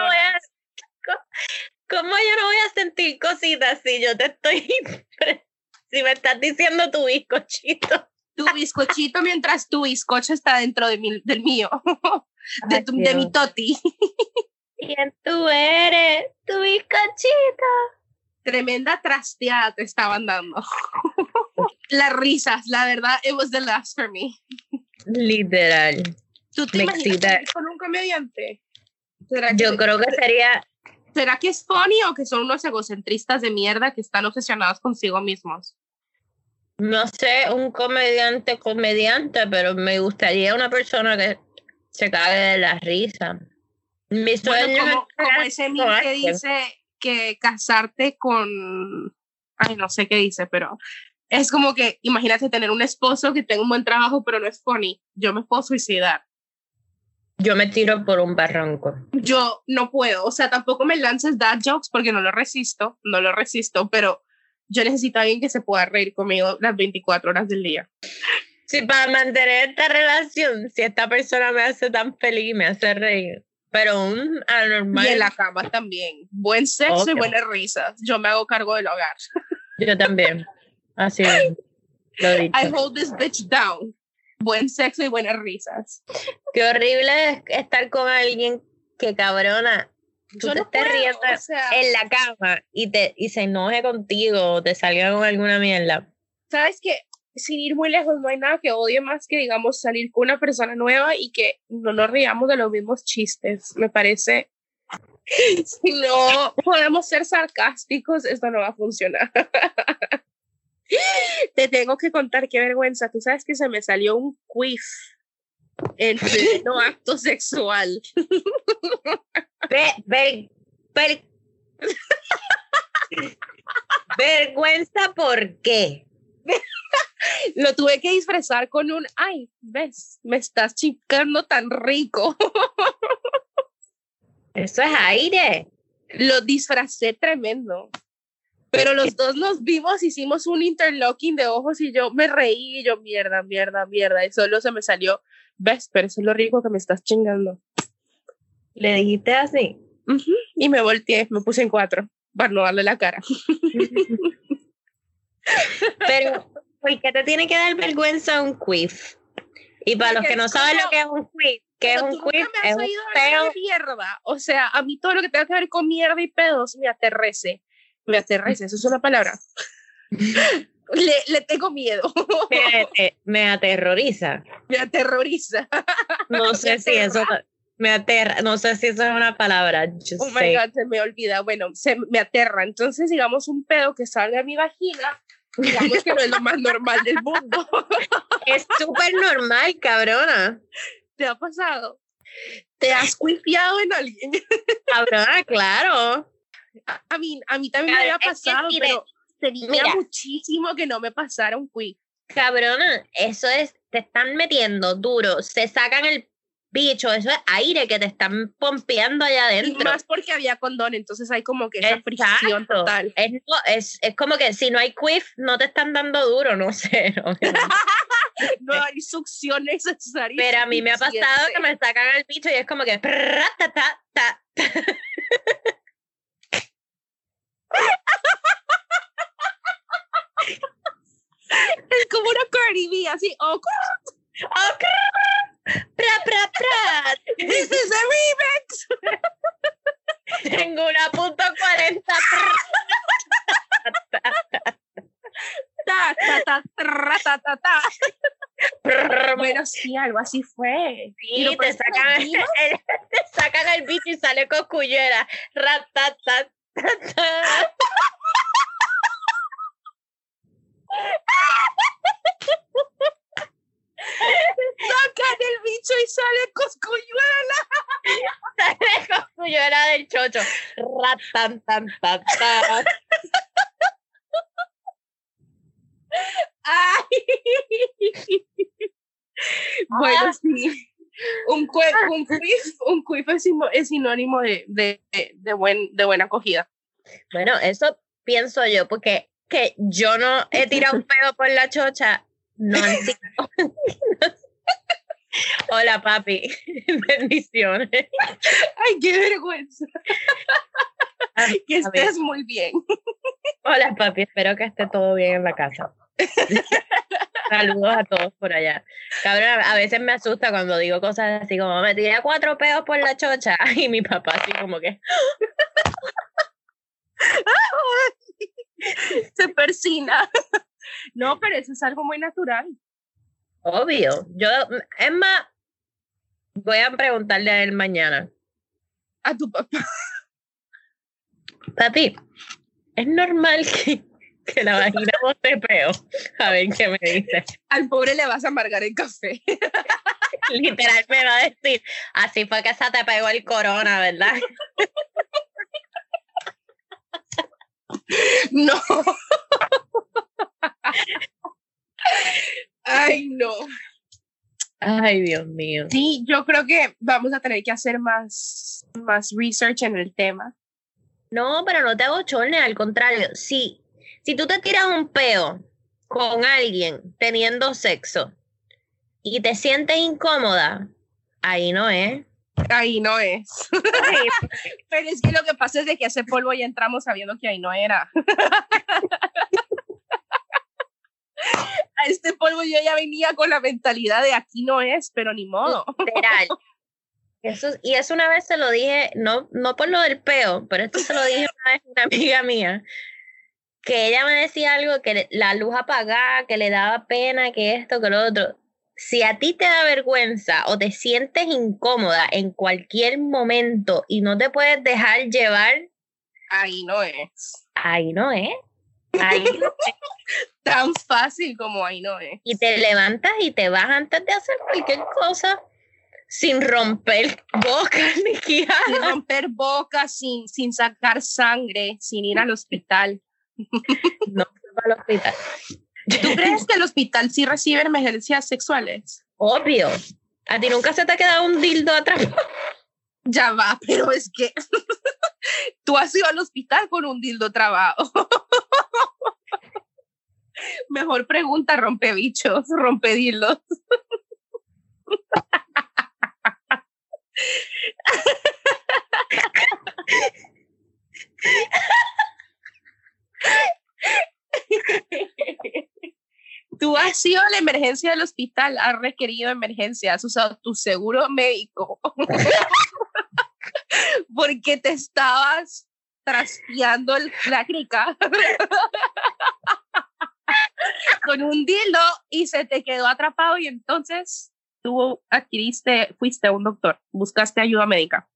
B: ¿Cómo yo no voy a sentir cositas si yo te estoy... si me estás diciendo tu bizcochito?
A: Tu bizcochito mientras tu bizcocho está dentro de mi, del mío. De, de mi toti.
B: ¿Quién tú eres? Tu bizcochito
A: tremenda trasteada te estaban dando. Las risas, la verdad, it was the last for me.
B: Literal.
A: ¿Tú te imaginas con un comediante?
B: Yo creo que sería...
A: ¿Será que es funny o que son unos egocentristas de mierda que están obsesionados consigo mismos?
B: No sé, un comediante, comediante, pero me gustaría una persona que se cague de la risa.
A: Mi sueño como, como ese meme que dice que casarte con, ay, no sé qué dice, pero es como que imagínate tener un esposo que tenga un buen trabajo, pero no es funny. Yo me puedo suicidar.
B: Yo me tiro por un barranco.
A: Yo no puedo, o sea, tampoco me lances dad jokes porque no lo resisto, no lo resisto, pero yo necesito a alguien que se pueda reír conmigo las 24 horas del día.
B: Sí, para mantener esta relación, si esta persona me hace tan feliz, me hace reír, pero un anormal.
A: Y en la cama también. Buen sexo y buenas risas. Yo me hago cargo del hogar.
B: Yo también. Así es.
A: I hold this bitch down. Buen sexo y buenas risas.
B: Qué horrible es estar con alguien que cabrona. Tú te estés riendo en la cama y, te, y se enoje contigo o te salga con alguna mierda.
A: ¿Sabes qué? Sin ir muy lejos, no hay nada que odie más que, digamos, salir con una persona nueva y que no nos riamos de los mismos chistes. Me parece, si no podemos ser sarcásticos, esto no va a funcionar. Te tengo que contar qué vergüenza. Tú sabes que se me salió un quiff en pleno acto sexual.
B: Vergüenza, ¿por qué?
A: Lo tuve que disfrazar con un, ay, ves, me estás chicando tan rico.
B: Eso es aire.
A: Lo disfracé tremendo. Pero los dos nos vimos, hicimos un interlocking de ojos y yo me reí y yo, mierda, mierda, mierda. Y solo se me salió, ves, pero eso es lo rico que me estás chingando.
B: ¿Le dijiste así?
A: Y me volteé, me puse en cuatro. para no darle la cara.
B: Pero, ¿por qué te tiene que dar vergüenza un quiff? Y para los que no saben lo que es un quiff, ¿qué es un quiff? Es un
A: pedo. mierda. O sea, a mí todo lo que tenga que ver con mierda y pedos me aterrece. Me aterrece, eso es una palabra. le, le, tengo miedo.
B: Me, aterroriza.
A: Me aterroriza.
B: No sé si eso me aterra, no sé si eso es una palabra.
A: oh my God, se me olvida. Bueno, se me aterra. Entonces, digamos, un pedo que salga de mi vagina, digamos que no es lo más normal del mundo.
B: es súper normal, cabrona.
A: ¿Te ha pasado? ¿Te has cuifiado en alguien?
B: cabrona, claro.
A: A, mí, a mí también me había pasado, pero tenía muchísimo que no me pasara un quick.
B: Cabrona, eso es, te están metiendo duro, se sacan el bicho, eso es aire que te están pompeando allá adentro.
A: Y más porque había condón, entonces hay como que esa fricción total.
B: Es, es, como que si no hay quiff, no te están dando duro, no sé.
A: No, hay succión necesaria.
B: Pero a mí me ha pasado que me sacan el bicho y es como que...
A: es como una Cardi B, así. Oh,
B: oh, pra, pra, pra.
A: This is a remix.
B: Tengo una punto cuarenta.
A: ta, ta, ta, ta, ta, Bueno, sí, algo así fue.
B: Sí, te sacan, el, te sacan el bicho y sale con cuyera.
A: Sacan el bicho y sale coscuyuela.
B: Sale coscuyuela del chocho. Ratan, tan, tan, tan.
A: Ay. Bueno, ah. sí. Un, cuif, un, un es, sinónimo de, de, de, buen, de buena acogida.
B: Bueno, eso pienso yo, porque que yo no he tirado un pedo por la chocha, no Hola, papi. Bendiciones.
A: Ay, qué vergüenza. Ah, que estés muy bien.
B: Hola, papi. Espero que esté todo bien en la casa. Saludos a todos por allá. Cabrón, a veces me asusta cuando digo cosas así como me tiré cuatro pedos por la chocha y mi papá así como que
A: se persina. No, pero eso es algo muy natural.
B: Obvio. Yo, es más, voy a preguntarle a él mañana.
A: A tu papá.
B: Papi, es normal que, que la vagina bote peo. A ver qué me dice.
A: Al pobre le vas a amargar el café.
B: Literal me va a decir, así fue que se te pegó el corona, ¿verdad?
A: No. Ay, no.
B: Ay, Dios mío.
A: Sí, yo creo que vamos a tener que hacer más, más research en el tema.
B: No, pero no te hago chorne, al contrario. Si, si tú te tiras un peo con alguien teniendo sexo y te sientes incómoda, ahí no es.
A: Ahí no es. Pero es que lo que pasa es de que ese polvo ya entramos sabiendo que ahí no era. A este polvo yo ya venía con la mentalidad de aquí no es, pero ni modo.
B: Literal. Eso, y eso una vez se lo dije, no, no por lo del peo, pero esto se lo dije una vez a una amiga mía, que ella me decía algo que la luz apagada, que le daba pena, que esto, que lo otro si a ti te da vergüenza o te sientes incómoda en cualquier momento y no te puedes dejar llevar,
A: ahí no es.
B: Ahí no es. Ahí no es.
A: Tan fácil como ahí no es.
B: Y te levantas y te vas antes de hacer cualquier cosa sin romper boca ni Sin
A: romper boca, sin, sin sacar sangre, sin ir al hospital.
B: No, al hospital.
A: ¿Tú crees que el hospital sí recibe emergencias sexuales?
B: Obvio. ¿A ti nunca se te ha quedado un dildo atrás?
A: Ya va, pero es que tú has ido al hospital con un dildo trabado. Mejor pregunta, rompe bichos, rompe dildos. Tú has sido la emergencia del hospital, has requerido emergencia, has usado tu seguro médico porque te estabas trasteando el, la crica con un dildo y se te quedó atrapado y entonces tú adquiriste, fuiste a un doctor, buscaste ayuda médica.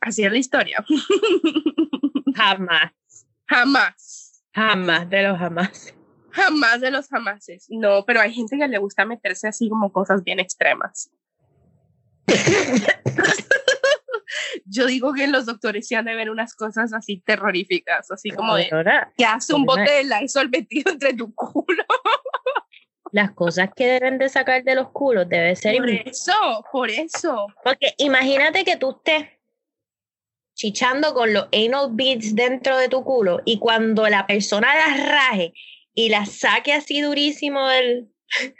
A: Así es la historia.
B: Jamás.
A: Jamás.
B: Jamás de los jamás.
A: Jamás de los jamases. No, pero hay gente que le gusta meterse así como cosas bien extremas. Yo digo que los doctores se han de ver unas cosas así terroríficas, así como de que hace un bote de Lysol metido entre tu culo.
B: Las cosas que deben de sacar de los culos debe ser...
A: Por eso, por eso.
B: Porque imagínate que tú estés chichando con los anal beads dentro de tu culo y cuando la persona las raje y las saque así durísimo del...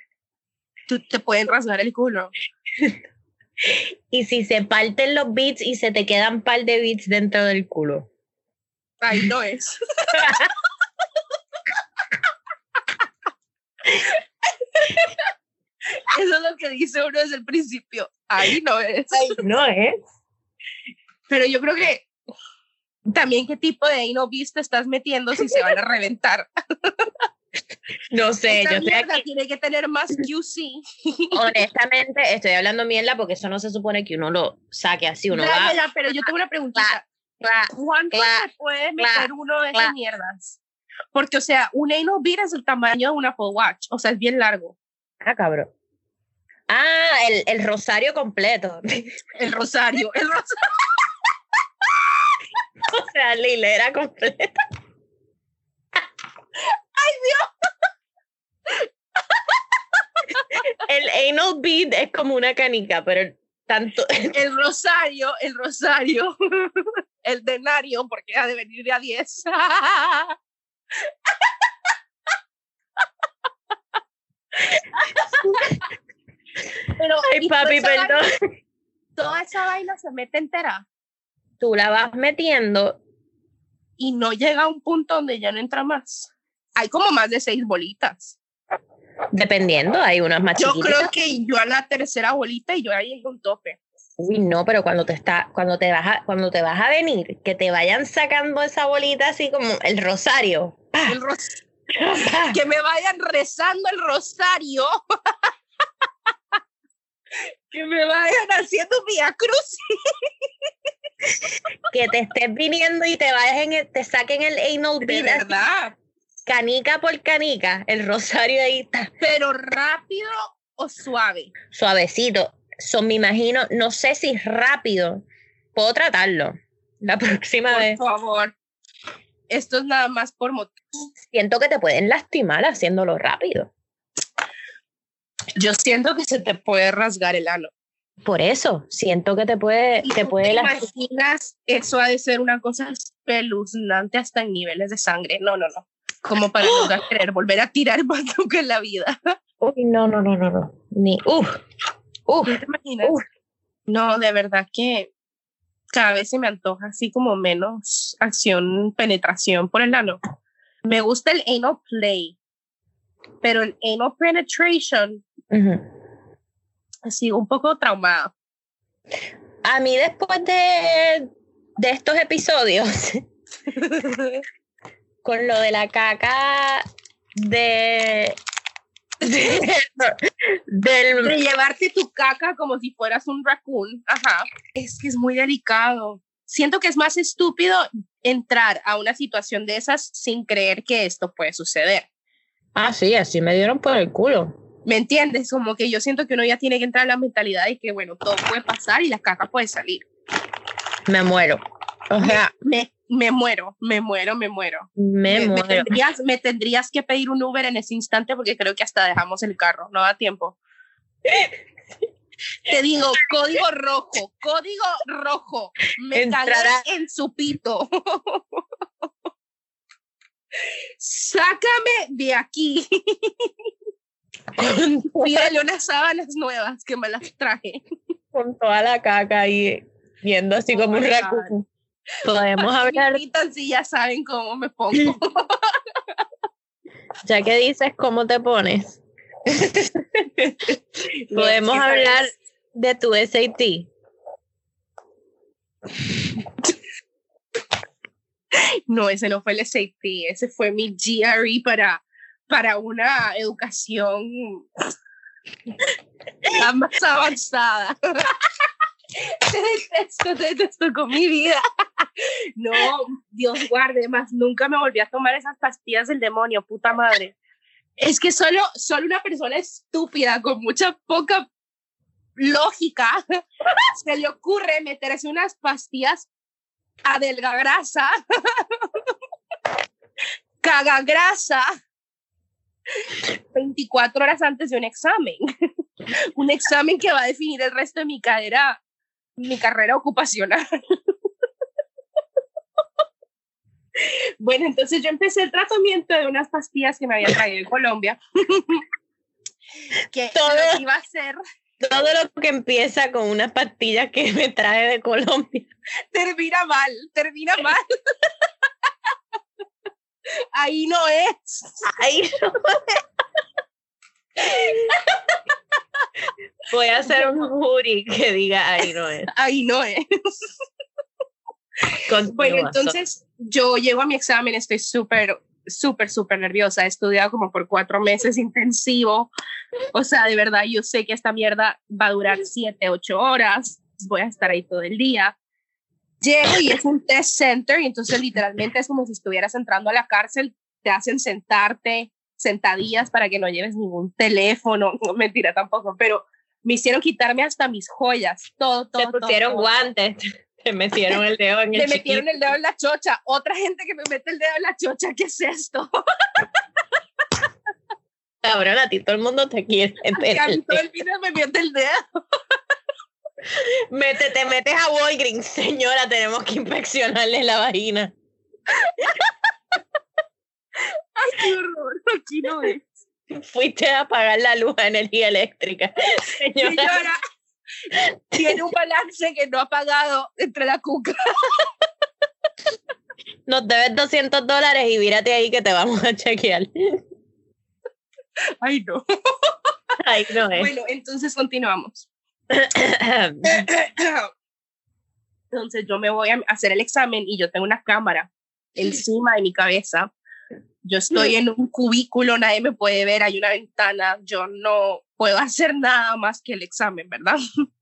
A: Tú te pueden rasgar el culo.
B: y si se parten los beats y se te quedan un par de beats dentro del culo.
A: Ahí no es. Eso es lo que dice uno desde el principio. Ahí no es.
B: Ahí no es.
A: Pero yo creo que también qué tipo de no te estás metiendo si se van a reventar.
B: No sé, yo
A: sé que tiene que tener más QC.
B: Honestamente, estoy hablando mierda porque eso no se supone que uno lo saque así, uno va.
A: pero yo tengo una preguntita. ¿Cuánto se puede meter uno de esas mierdas? Porque, o sea, un anal bead es el tamaño de una Apple Watch, o sea, es bien largo.
B: Ah, cabrón. Ah, el, el rosario completo.
A: El rosario, el rosario.
B: sea, la hilera completa.
A: ¡Ay, Dios!
B: El anal bead es como una canica, pero tanto.
A: El rosario, el rosario, el denario, porque ha de venir de a 10. Pero,
B: Ay, papi, perdón.
A: toda esa vaina se mete entera.
B: Tú la vas metiendo.
A: Y no llega a un punto donde ya no entra más. Hay como más de seis bolitas.
B: Dependiendo, hay unas más
A: Yo creo que yo a la tercera bolita y yo ahí llegué un tope.
B: Uy, no, pero cuando te está, cuando te vas a, cuando te vas a venir, que te vayan sacando esa bolita así como el rosario.
A: El que me vayan rezando el rosario. que me vayan haciendo via cruz.
B: que te estés viniendo y te vayan en te saquen el anal
A: bead. De verdad.
B: Canica por canica, el rosario ahí está.
A: Pero rápido o suave.
B: Suavecito. Son, me imagino, no sé si rápido. Puedo tratarlo la próxima vez.
A: Por favor. Esto es nada más por motivo.
B: Siento que te pueden lastimar haciéndolo rápido.
A: Yo siento que se te puede rasgar el ano.
B: Por eso, siento que te puede, te puede
A: te imaginas eso ha de ser una cosa espeluznante hasta en niveles de sangre. No, no, no. Como para ¡Oh! no querer volver a tirar más que en la vida.
B: Uy, no, no, no, no, no. Ni, uf, uf,
A: te imaginas? No, de verdad que cada vez se me antoja así como menos acción, penetración por el ano. Me gusta el anal play, pero el anal penetration, así un poco traumado.
B: A mí después de, de estos episodios, con lo de la caca de
A: del, de llevarte tu caca como si fueras un raccoon. Ajá. Es que es muy delicado. Siento que es más estúpido entrar a una situación de esas sin creer que esto puede suceder.
B: Ah, sí, así me dieron por el culo.
A: ¿Me entiendes? Como que yo siento que uno ya tiene que entrar en la mentalidad de que, bueno, todo puede pasar y la caca puede salir.
B: Me muero. O sea,
A: me, me muero, me muero, me muero.
B: Me, muero.
A: tendrías, me tendrías que pedir un Uber en ese instante porque creo que hasta dejamos el carro, no da tiempo. Te digo, código rojo, código rojo. Me Entrará. en su pito. Sácame de aquí. Pídale unas sábanas nuevas que me las traje.
B: Con toda la caca ahí, viendo así como un oh Podemos hablar.
A: Si ya saben cómo me pongo.
B: ya que dices cómo te pones. Podemos hablar de tu SAT.
A: No, ese no fue el SAT, ese fue mi GRE para, para una educación más avanzada. Te detesto, te detesto con mi vida. No, Dios guarde, más nunca me volví a tomar esas pastillas del demonio, puta madre. Es que solo, solo una persona estúpida con mucha poca lógica se le ocurre meterse unas pastillas adelga grasa, caga grasa, 24 horas antes de un examen. un examen que va a definir el resto de mi cadera, mi carrera ocupacional. bueno, entonces yo empecé el tratamiento de unas pastillas que me había traído de Colombia. que todo iba a ser
B: todo lo que empieza con unas pastillas que me trae de Colombia.
A: Termina mal, termina mal. Ahí no es.
B: Ahí no es. Voy a hacer un jury que diga ahí no es.
A: Ahí no es. bueno, entonces yo llego a mi examen, estoy súper súper, súper nerviosa. He estudiado como por cuatro meses intensivo. O sea, de verdad, yo sé que esta mierda va a durar siete, ocho horas. Voy a estar ahí todo el día. Llego y es un test center y entonces literalmente es como si estuvieras entrando a la cárcel. Te hacen sentarte sentadillas para que no lleves ningún teléfono. No, mentira tampoco, pero me hicieron quitarme hasta mis joyas, todo, todo.
B: Te pusieron guantes. Te metieron el dedo en el
A: Me metieron el dedo en la chocha. Otra gente que me mete el dedo en la chocha, ¿qué es esto?
B: Cabrón, a ti todo el mundo te quiere.
A: A mí todo el mundo me mete el dedo.
B: Mete, te metes a Walgreens, señora, tenemos que inspeccionarle la vagina.
A: Ay, qué horror, aquí no es.
B: Fuiste a apagar la luz a energía eléctrica. Señora, señora
A: tiene un balance que no ha pagado entre la cuca.
B: Nos debes 200 dólares y mírate ahí que te vamos a chequear.
A: Ay, no.
B: Ay, no es.
A: Bueno, entonces continuamos. Entonces yo me voy a hacer el examen y yo tengo una cámara encima de mi cabeza. Yo estoy en un cubículo, nadie me puede ver, hay una ventana, yo no puedo hacer nada más que el examen, ¿verdad?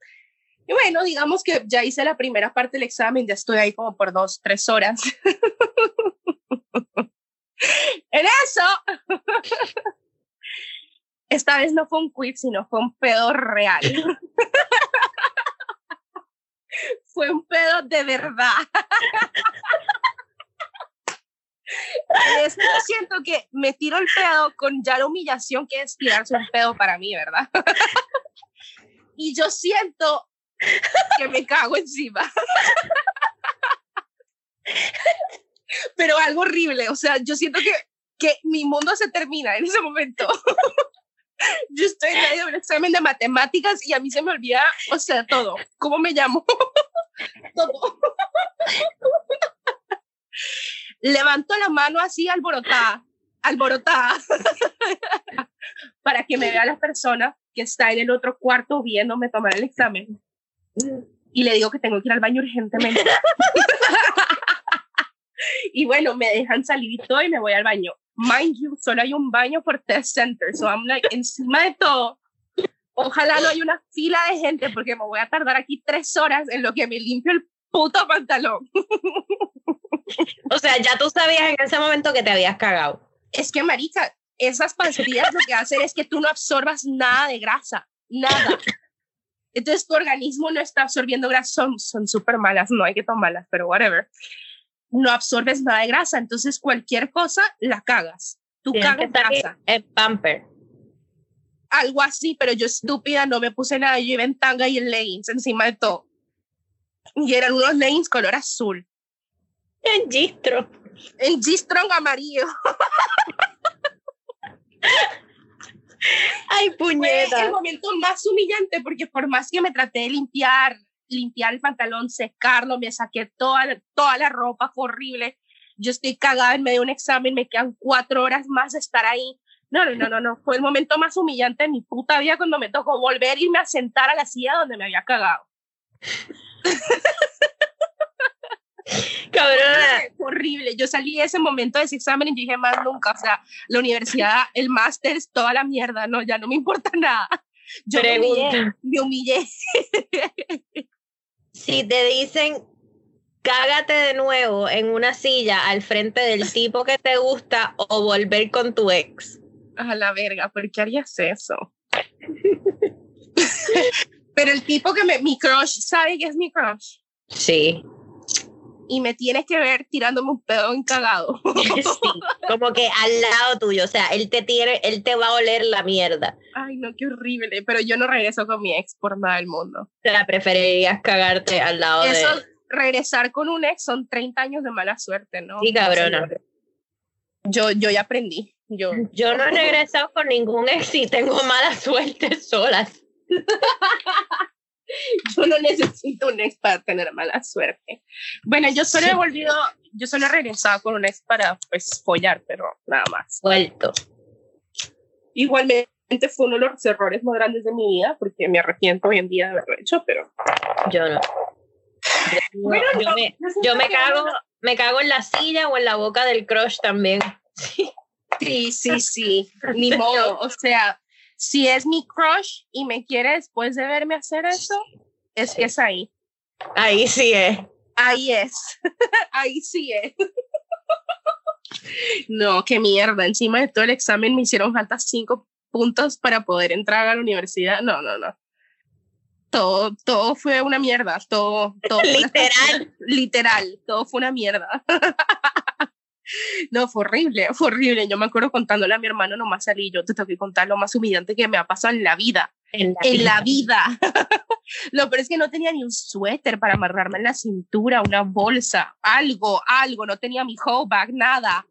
A: Y bueno, digamos que ya hice la primera parte del examen, ya estoy ahí como por dos, tres horas. en eso, esta vez no fue un quiz, sino fue un pedo real. Fue un pedo de verdad. Es siento que me tiro el pedo con ya la humillación que es tirarse un pedo para mí, ¿verdad? y yo siento que me cago encima. Pero algo horrible, o sea, yo siento que, que mi mundo se termina en ese momento. Yo estoy en medio de un examen de matemáticas y a mí se me olvida, o sea, todo. ¿Cómo me llamo? todo. Levanto la mano así alborotada, alborotada, para que me vea la persona que está en el otro cuarto viéndome tomar el examen y le digo que tengo que ir al baño urgentemente. y bueno, me dejan salir y todo y me voy al baño. Mind you, solo hay un baño por test center, so I'm like, encima de todo, ojalá no haya una fila de gente porque me voy a tardar aquí tres horas en lo que me limpio el puto pantalón.
B: o sea, ya tú sabías en ese momento que te habías cagado.
A: Es que, marica, esas pastillas lo que hacen es que tú no absorbas nada de grasa, nada. Entonces tu organismo no está absorbiendo grasa, son súper malas, no hay que tomarlas, pero whatever. No absorbes nada de grasa, entonces cualquier cosa la cagas. Tú cagas grasa.
B: El pamper.
A: Algo así, pero yo estúpida no me puse nada, yo iba en tanga y en leggings encima de todo. Y eran unos leggings color azul.
B: En G-Strong.
A: En G-Strong amarillo.
B: Ay, puñeta.
A: Fue el momento más humillante porque por más que me traté de limpiar limpiar el pantalón, secarlo, me saqué toda, toda la ropa, fue horrible. Yo estoy cagada en medio de un examen, me quedan cuatro horas más de estar ahí. No, no, no, no, no. Fue el momento más humillante de mi puta vida cuando me tocó volver y irme a sentar a la silla donde me había cagado.
B: Cabrona.
A: horrible. Yo salí de ese momento de ese examen y dije más nunca. O sea, la universidad, el máster es toda la mierda. No, ya no me importa nada. Yo me humillé, me humillé.
B: si te dicen cágate de nuevo en una silla al frente del tipo que te gusta o volver con tu ex.
A: A la verga, ¿por qué harías eso? Pero el tipo que me, mi crush, ¿sabe qué es mi crush?
B: Sí.
A: Y me tienes que ver tirándome un pedo encagado.
B: Sí, como que al lado tuyo, o sea, él te tiene, él te va a oler la mierda.
A: Ay, no, qué horrible. Pero yo no regreso con mi ex por nada del mundo. O
B: sea, preferirías cagarte al lado
A: Eso, regresar con un ex son 30 años de mala suerte, ¿no?
B: Sí, cabrona.
A: Yo, yo ya aprendí. Yo,
B: yo no he regresado con ningún ex y tengo mala suerte solas.
A: yo no necesito un ex para tener mala suerte. Bueno, yo solo he volvido, yo solo he regresado con un ex para pues follar, pero nada más.
B: Vuelto.
A: Igualmente fue uno de los errores más grandes de mi vida, porque me arrepiento hoy en día de haberlo hecho, pero
B: yo no. Yo, bueno, yo, me, yo me cago, me cago en la silla o en la boca del crush también.
A: Sí, sí, sí. Ni modo. O sea, si es mi crush y me quiere después de verme hacer eso, es que es ahí.
B: Ahí sí es.
A: Ahí es. ahí sí es. no, qué mierda. Encima de todo el examen me hicieron falta cinco puntos para poder entrar a la universidad. No, no, no. Todo, todo fue una mierda. Todo, todo.
B: literal.
A: literal. Todo fue una mierda. No, fue horrible, fue horrible. Yo me acuerdo contándole a mi hermano, nomás salí, yo te tengo que contar lo más humillante que me ha pasado en la vida. En la vida. lo peor es que no tenía ni un suéter para amarrarme en la cintura, una bolsa, algo, algo. No tenía mi bag, nada.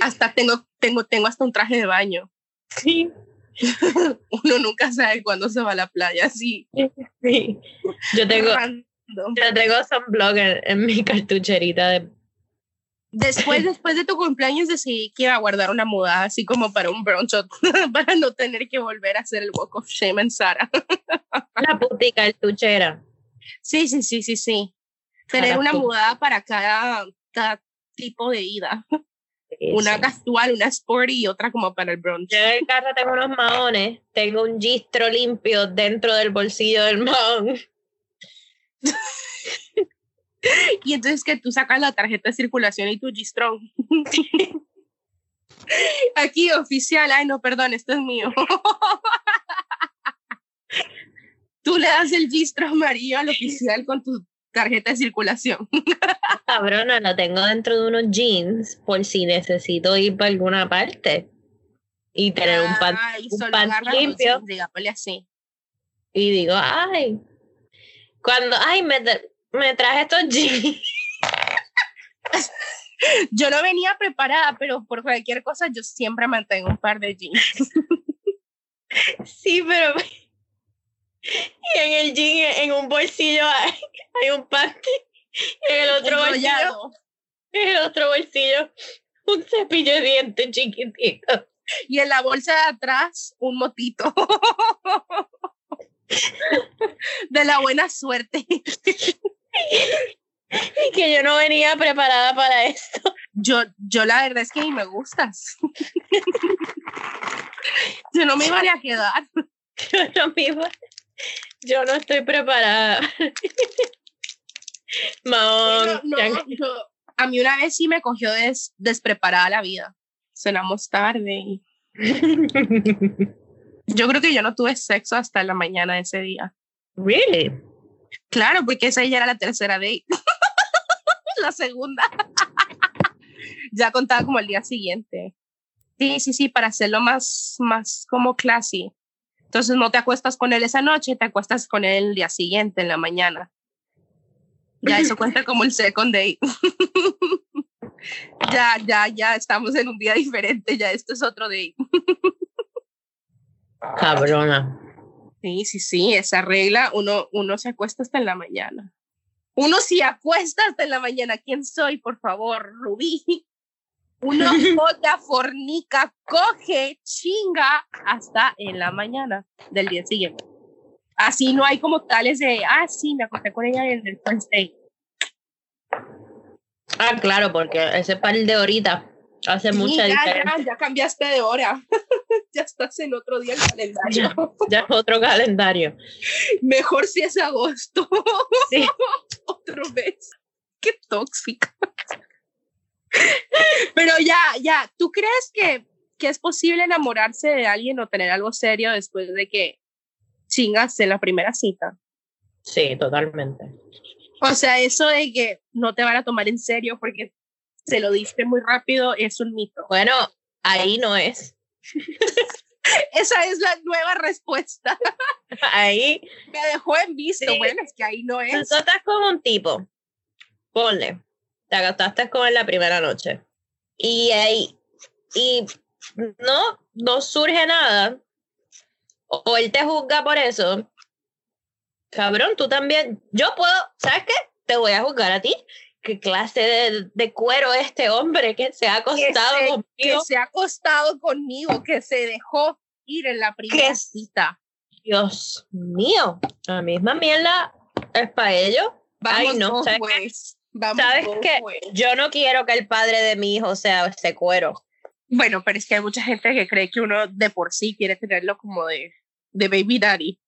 A: Hasta tengo, tengo, tengo hasta un traje de baño.
B: Sí.
A: Uno nunca sabe cuándo se va a la playa, sí.
B: Sí. Yo tengo, yo tengo sunblock en, en mi cartucherita de
A: Después, después de tu cumpleaños decidí que iba a guardar una muda así como para un brunch para no tener que volver a hacer el walk of shame en Sara.
B: La putica, el tuchera.
A: Sí, sí, sí, sí, sí. Tener una mudada para cada, cada tipo de ida. una casual, una sporty y otra como para el brunch.
B: Yo en el carro tengo unos maones, tengo un gistro limpio dentro del bolsillo del maón.
A: y entonces que tú sacas la tarjeta de circulación y tu G-Strong. Aquí oficial, ay no, perdón, esto es mío. tú le das el G-Strong amarillo al oficial con tu tarjeta de circulación.
B: Cabrona, la tengo dentro de unos jeans por si necesito ir para alguna parte y tener un pan, un limpio.
A: así.
B: Y digo, ay, cuando, ay, me, me traje estos jeans.
A: yo no venía preparada, pero por cualquier cosa yo siempre mantengo un par de jeans.
B: sí, pero y en el jean, en un bolsillo hay, un panty, en el otro bolsillo, en el otro bolsillo un cepillo de dientes chiquitito.
A: Y en la bolsa de atrás un motito. de la buena suerte.
B: Y que yo no venía preparada para esto.
A: Yo, yo la verdad es que ni me gustas. yo no me iba a quedar.
B: Yo no me iba, yo no estoy preparada.
A: a mí una vez sí me cogió des, despreparada la vida. Cenamos tarde. yo creo que yo no tuve sexo hasta la mañana de ese día.
B: Really?
A: Claro, porque esa ya era la tercera date. la segunda. ya contaba como el día siguiente. Sí, sí, sí, para hacerlo más, más como classy. Entonces no te acuestas con él esa noche, te acuestas con él el día siguiente, en la mañana. Ya eso cuenta como el second date. ya, ya, ya estamos en un día diferente, ya esto es otro date.
B: Cabrona.
A: Sí, sí, sí, esa regla, uno, uno se acuesta hasta en la mañana. Uno se acuesta hasta en la mañana. ¿Quién soy, por favor, Rubí? Uno jota, fornica, coge, chinga hasta en la mañana del día siguiente. Así no hay como tales de, ah, sí, me acosté con ella en el first day.
B: Ah, claro, porque ese par de horitas hace mucha diferencia.
A: Ya, ya, cambiaste de hora. ya estás en otro día el calendario.
B: Ya, es otro calendario.
A: Mejor si es agosto. Sí. Otra vez. Qué tóxica. Pero ya, ya, ¿tú crees que, que es posible enamorarse de alguien o tener algo serio después de que chingas en la primera cita?
B: Sí, totalmente.
A: O sea, eso de que no te van a tomar en serio porque se lo diste muy rápido es un mito.
B: Bueno, ahí no es.
A: Esa es la nueva respuesta.
B: Ahí.
A: Me dejó en visto. Bueno, es que ahí no es.
B: Tú estás como un tipo. Ponle te agastaste con él la primera noche. Y ahí, y no, no surge nada, o, él te juzga por eso, cabrón, tú también, yo puedo, ¿sabes qué? Te voy a juzgar a ti. ¿Qué clase de, de cuero este hombre que se ha acostado conmigo?
A: Que se ha acostado conmigo, que se dejó ir en la primera cita.
B: Dios mío, la misma mierda es para ellos. Ay, no, ¿sabes ¿Sabes qué? Yo no quiero que el padre de mi hijo sea ese cuero.
A: Bueno, pero es que hay mucha gente que cree que uno de por sí quiere tenerlo como de, de baby daddy.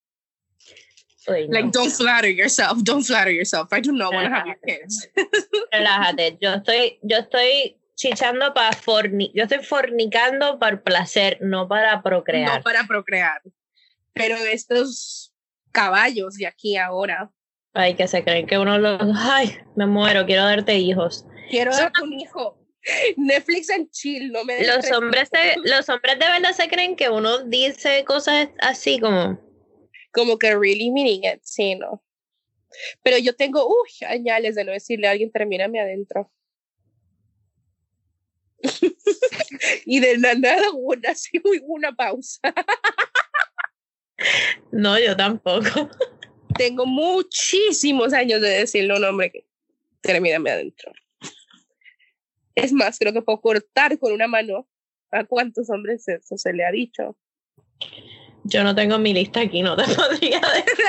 A: Like, don't flatter yourself, don't flatter yourself. I do not want to have your kids.
B: Relájate, yo estoy, yo estoy chichando para forni, yo estoy fornicando para placer, no para procrear.
A: No para procrear. Pero estos caballos de aquí ahora
B: Ay, que se creen que uno los. Ay, me muero, quiero darte hijos.
A: Quiero darte un hijo. Netflix en chill, no me
B: los hombres de, Los hombres de verdad se creen que uno dice cosas así como.
A: Como que really meaning it, sí, ¿no? Pero yo tengo, uy, añales de no decirle a alguien, termíname adentro. y de la nada una, así, una pausa.
B: no, yo tampoco
A: tengo muchísimos años de decirle a un hombre que termíname adentro. Es más, creo que puedo cortar con una mano a cuántos hombres eso se le ha dicho.
B: Yo no tengo mi lista aquí, no te podría decir.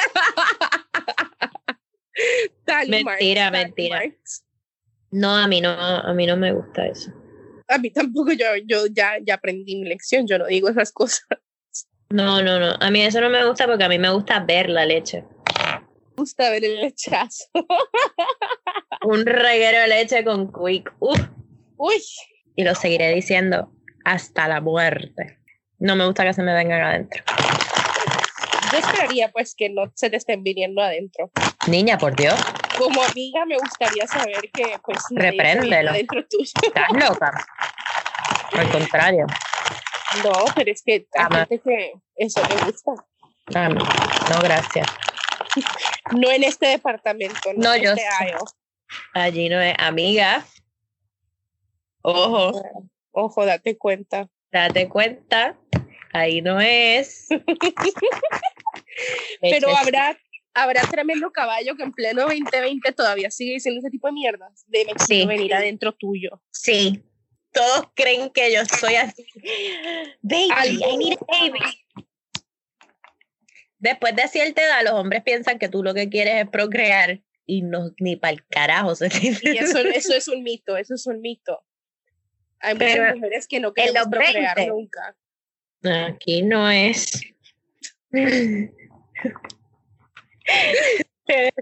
B: mentira, mentira. No, a mí no, a mí no me gusta eso.
A: A mí tampoco, yo, yo ya, ya aprendí mi lección, yo no digo esas cosas.
B: No, no, no, a mí eso no me gusta porque a mí me gusta ver la leche
A: gusta ver el lechazo.
B: Un reguero de leche con quick.
A: Uy.
B: Y lo seguiré diciendo hasta la muerte. No me gusta que se me vengan adentro.
A: Yo esperaría pues que no se te estén viniendo adentro.
B: Niña, por Dios.
A: Como amiga me gustaría saber que pues
B: repréndelo.
A: Adentro tuyo.
B: Estás loca. Al contrario.
A: No, pero es que hay gente que eso me gusta.
B: no, gracias.
A: No en este departamento. No, yo. Este
B: Allí no es amiga. Ojo.
A: Ojo, date cuenta.
B: Date cuenta. Ahí no es.
A: Pero habrá, habrá tremendo caballo que en pleno 2020 todavía sigue diciendo ese tipo de mierdas. De sí. venir adentro tuyo.
B: Sí. Todos creen que yo soy así. Baby, I need a baby. Después de cierta edad, los hombres piensan que tú lo que quieres es procrear y no ni para el carajo se
A: Y eso, eso es un mito, eso es un mito. Hay muchas mujeres que no quieren procrear nunca.
B: Aquí no es.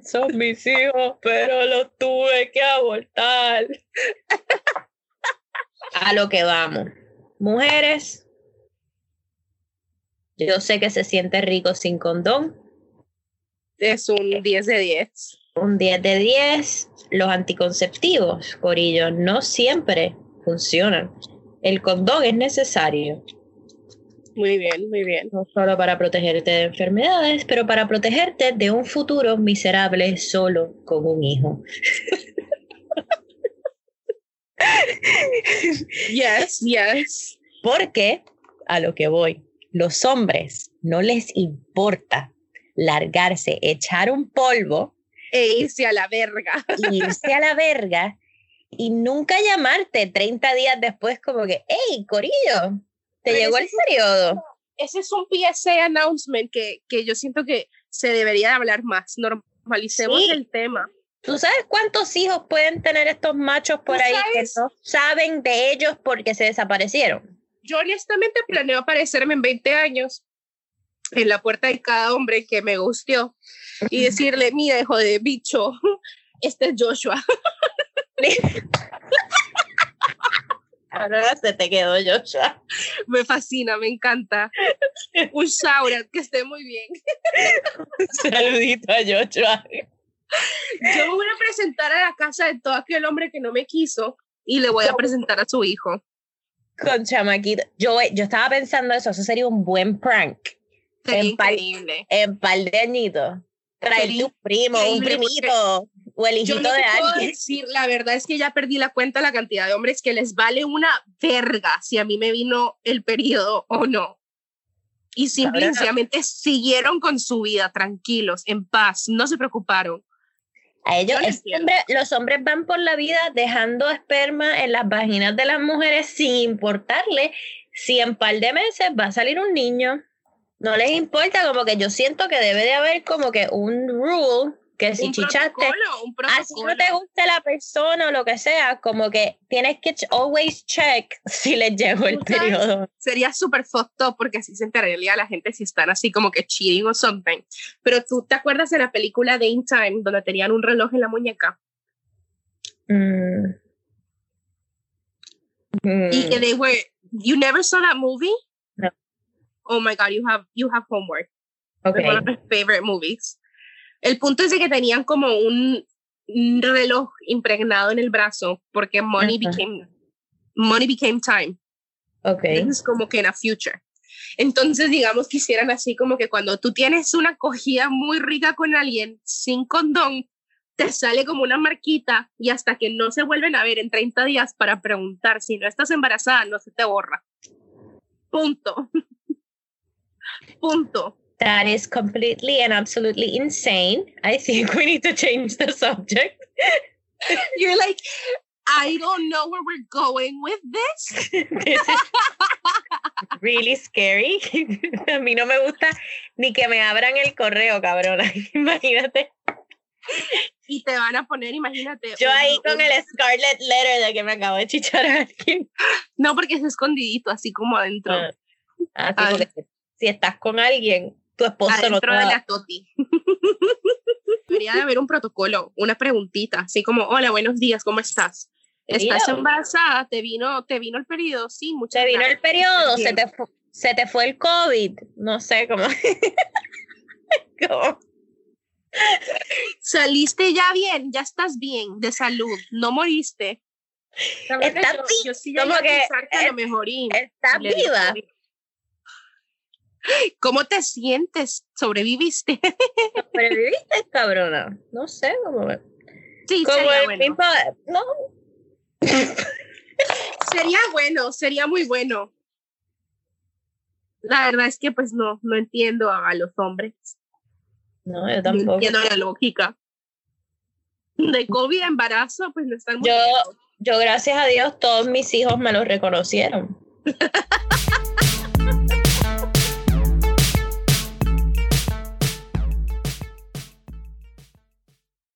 B: Son mis hijos, pero los tuve que abortar. A lo que vamos. Mujeres, yo sé que se siente rico sin condón.
A: Es un 10 de 10.
B: Un 10 de 10. Los anticonceptivos, Corillo, no siempre funcionan. El condón es necesario.
A: Muy bien, muy bien.
B: No solo para protegerte de enfermedades, pero para protegerte de un futuro miserable solo con un hijo.
A: yes, yes.
B: Porque, a lo que voy, los hombres no les importa largarse, echar un polvo.
A: E irse a la verga.
B: Irse a la verga y nunca llamarte 30 días después como que, hey, Corillo, te llegó el periodo.
A: Ese es un PSA announcement que, que yo siento que se debería hablar más. Normalicemos el tema.
B: ¿Tú sabes cuántos hijos pueden tener estos machos por ahí que no saben de ellos porque se desaparecieron?
A: Yo honestamente planeo aparecerme en 20 años en la puerta de cada hombre que me gustió y decirle, mira, hijo de bicho, este es Joshua.
B: Ahora se te quedó Joshua.
A: Me fascina, me encanta. Un shout que esté muy bien.
B: saludito a Joshua.
A: Yo voy a presentar a la casa de todo aquel hombre que no me quiso y le voy a presentar a su hijo.
B: Con chamaquito. Yo, yo estaba pensando eso, eso sería un buen prank.
A: en increíble.
B: en par de añitos. Traer tu primo, un primito o el hijito de alguien.
A: Decir, la verdad es que ya perdí la cuenta la cantidad de hombres que les vale una verga si a mí me vino el periodo o no. Y simplemente siguieron con su vida tranquilos, en paz, no se preocuparon.
B: A ellos, los hombres van por la vida dejando esperma en las vaginas de las mujeres sin importarle si en par de meses va a salir un niño. No les importa, como que yo siento que debe de haber como que un rule que si chichaste, así no te gusta la persona o lo que sea, como que tienes que always check si les llegó el periodo.
A: Sería súper foto porque así se enteraría la gente si están así como que cheating o something. Pero tú te acuerdas de la película de In Time donde tenían un reloj en la muñeca. Mm. Y que mm. they were, you never saw that movie?
B: No.
A: Oh my God, you have, you have homework. Okay. one of my favorite movies el punto es de que tenían como un, reloj impregnado en el brazo porque money became money became time.
B: Okay.
A: Es como que en a future. Entonces, digamos que hicieran así como que cuando tú tienes una acogida muy rica con alguien sin condón, te sale como una marquita y hasta que no se vuelven a ver en 30 días para preguntar si no estás embarazada, no se te borra. Punto. Punto.
B: That is completely and absolutely insane. I think we need to change the subject.
A: You're like, I don't know where we're going with this. this
B: really scary. A mí no me gusta ni que me abran el correo, cabrona. Imagínate.
A: Y te van a poner, imagínate.
B: Yo ahí con el scarlet letter de que me acabo de chichar a alguien.
A: No, porque es escondidito, así como adentro.
B: Ah, ah, si estás con alguien, tu esposo no
A: te de la toti. Debería de haber un protocolo, una preguntita, así como, hola, buenos días, ¿cómo estás? ¿Estás embarazada? ¿Te vino, ¿Te vino el periodo? Sí, muchas
B: ¿Te vino el periodo? ¿Se te, ¿Se te fue el COVID? No sé cómo.
A: Saliste ya bien, ya estás bien, de salud, no moriste.
B: Está yo, sí que, a lo mejor está viva.
A: ¿Cómo te sientes? ¿Sobreviviste?
B: ¿Sobreviviste, cabrona? No sé cómo.
A: Sí,
B: como
A: sería
B: bueno. no.
A: sería bueno, sería muy bueno. La verdad es que pues no, no entiendo a los hombres.
B: No, yo tampoco. No
A: entiendo la lógica. De COVID embarazo, pues no están muy
B: Yo, yo gracias a Dios, todos mis hijos me lo reconocieron.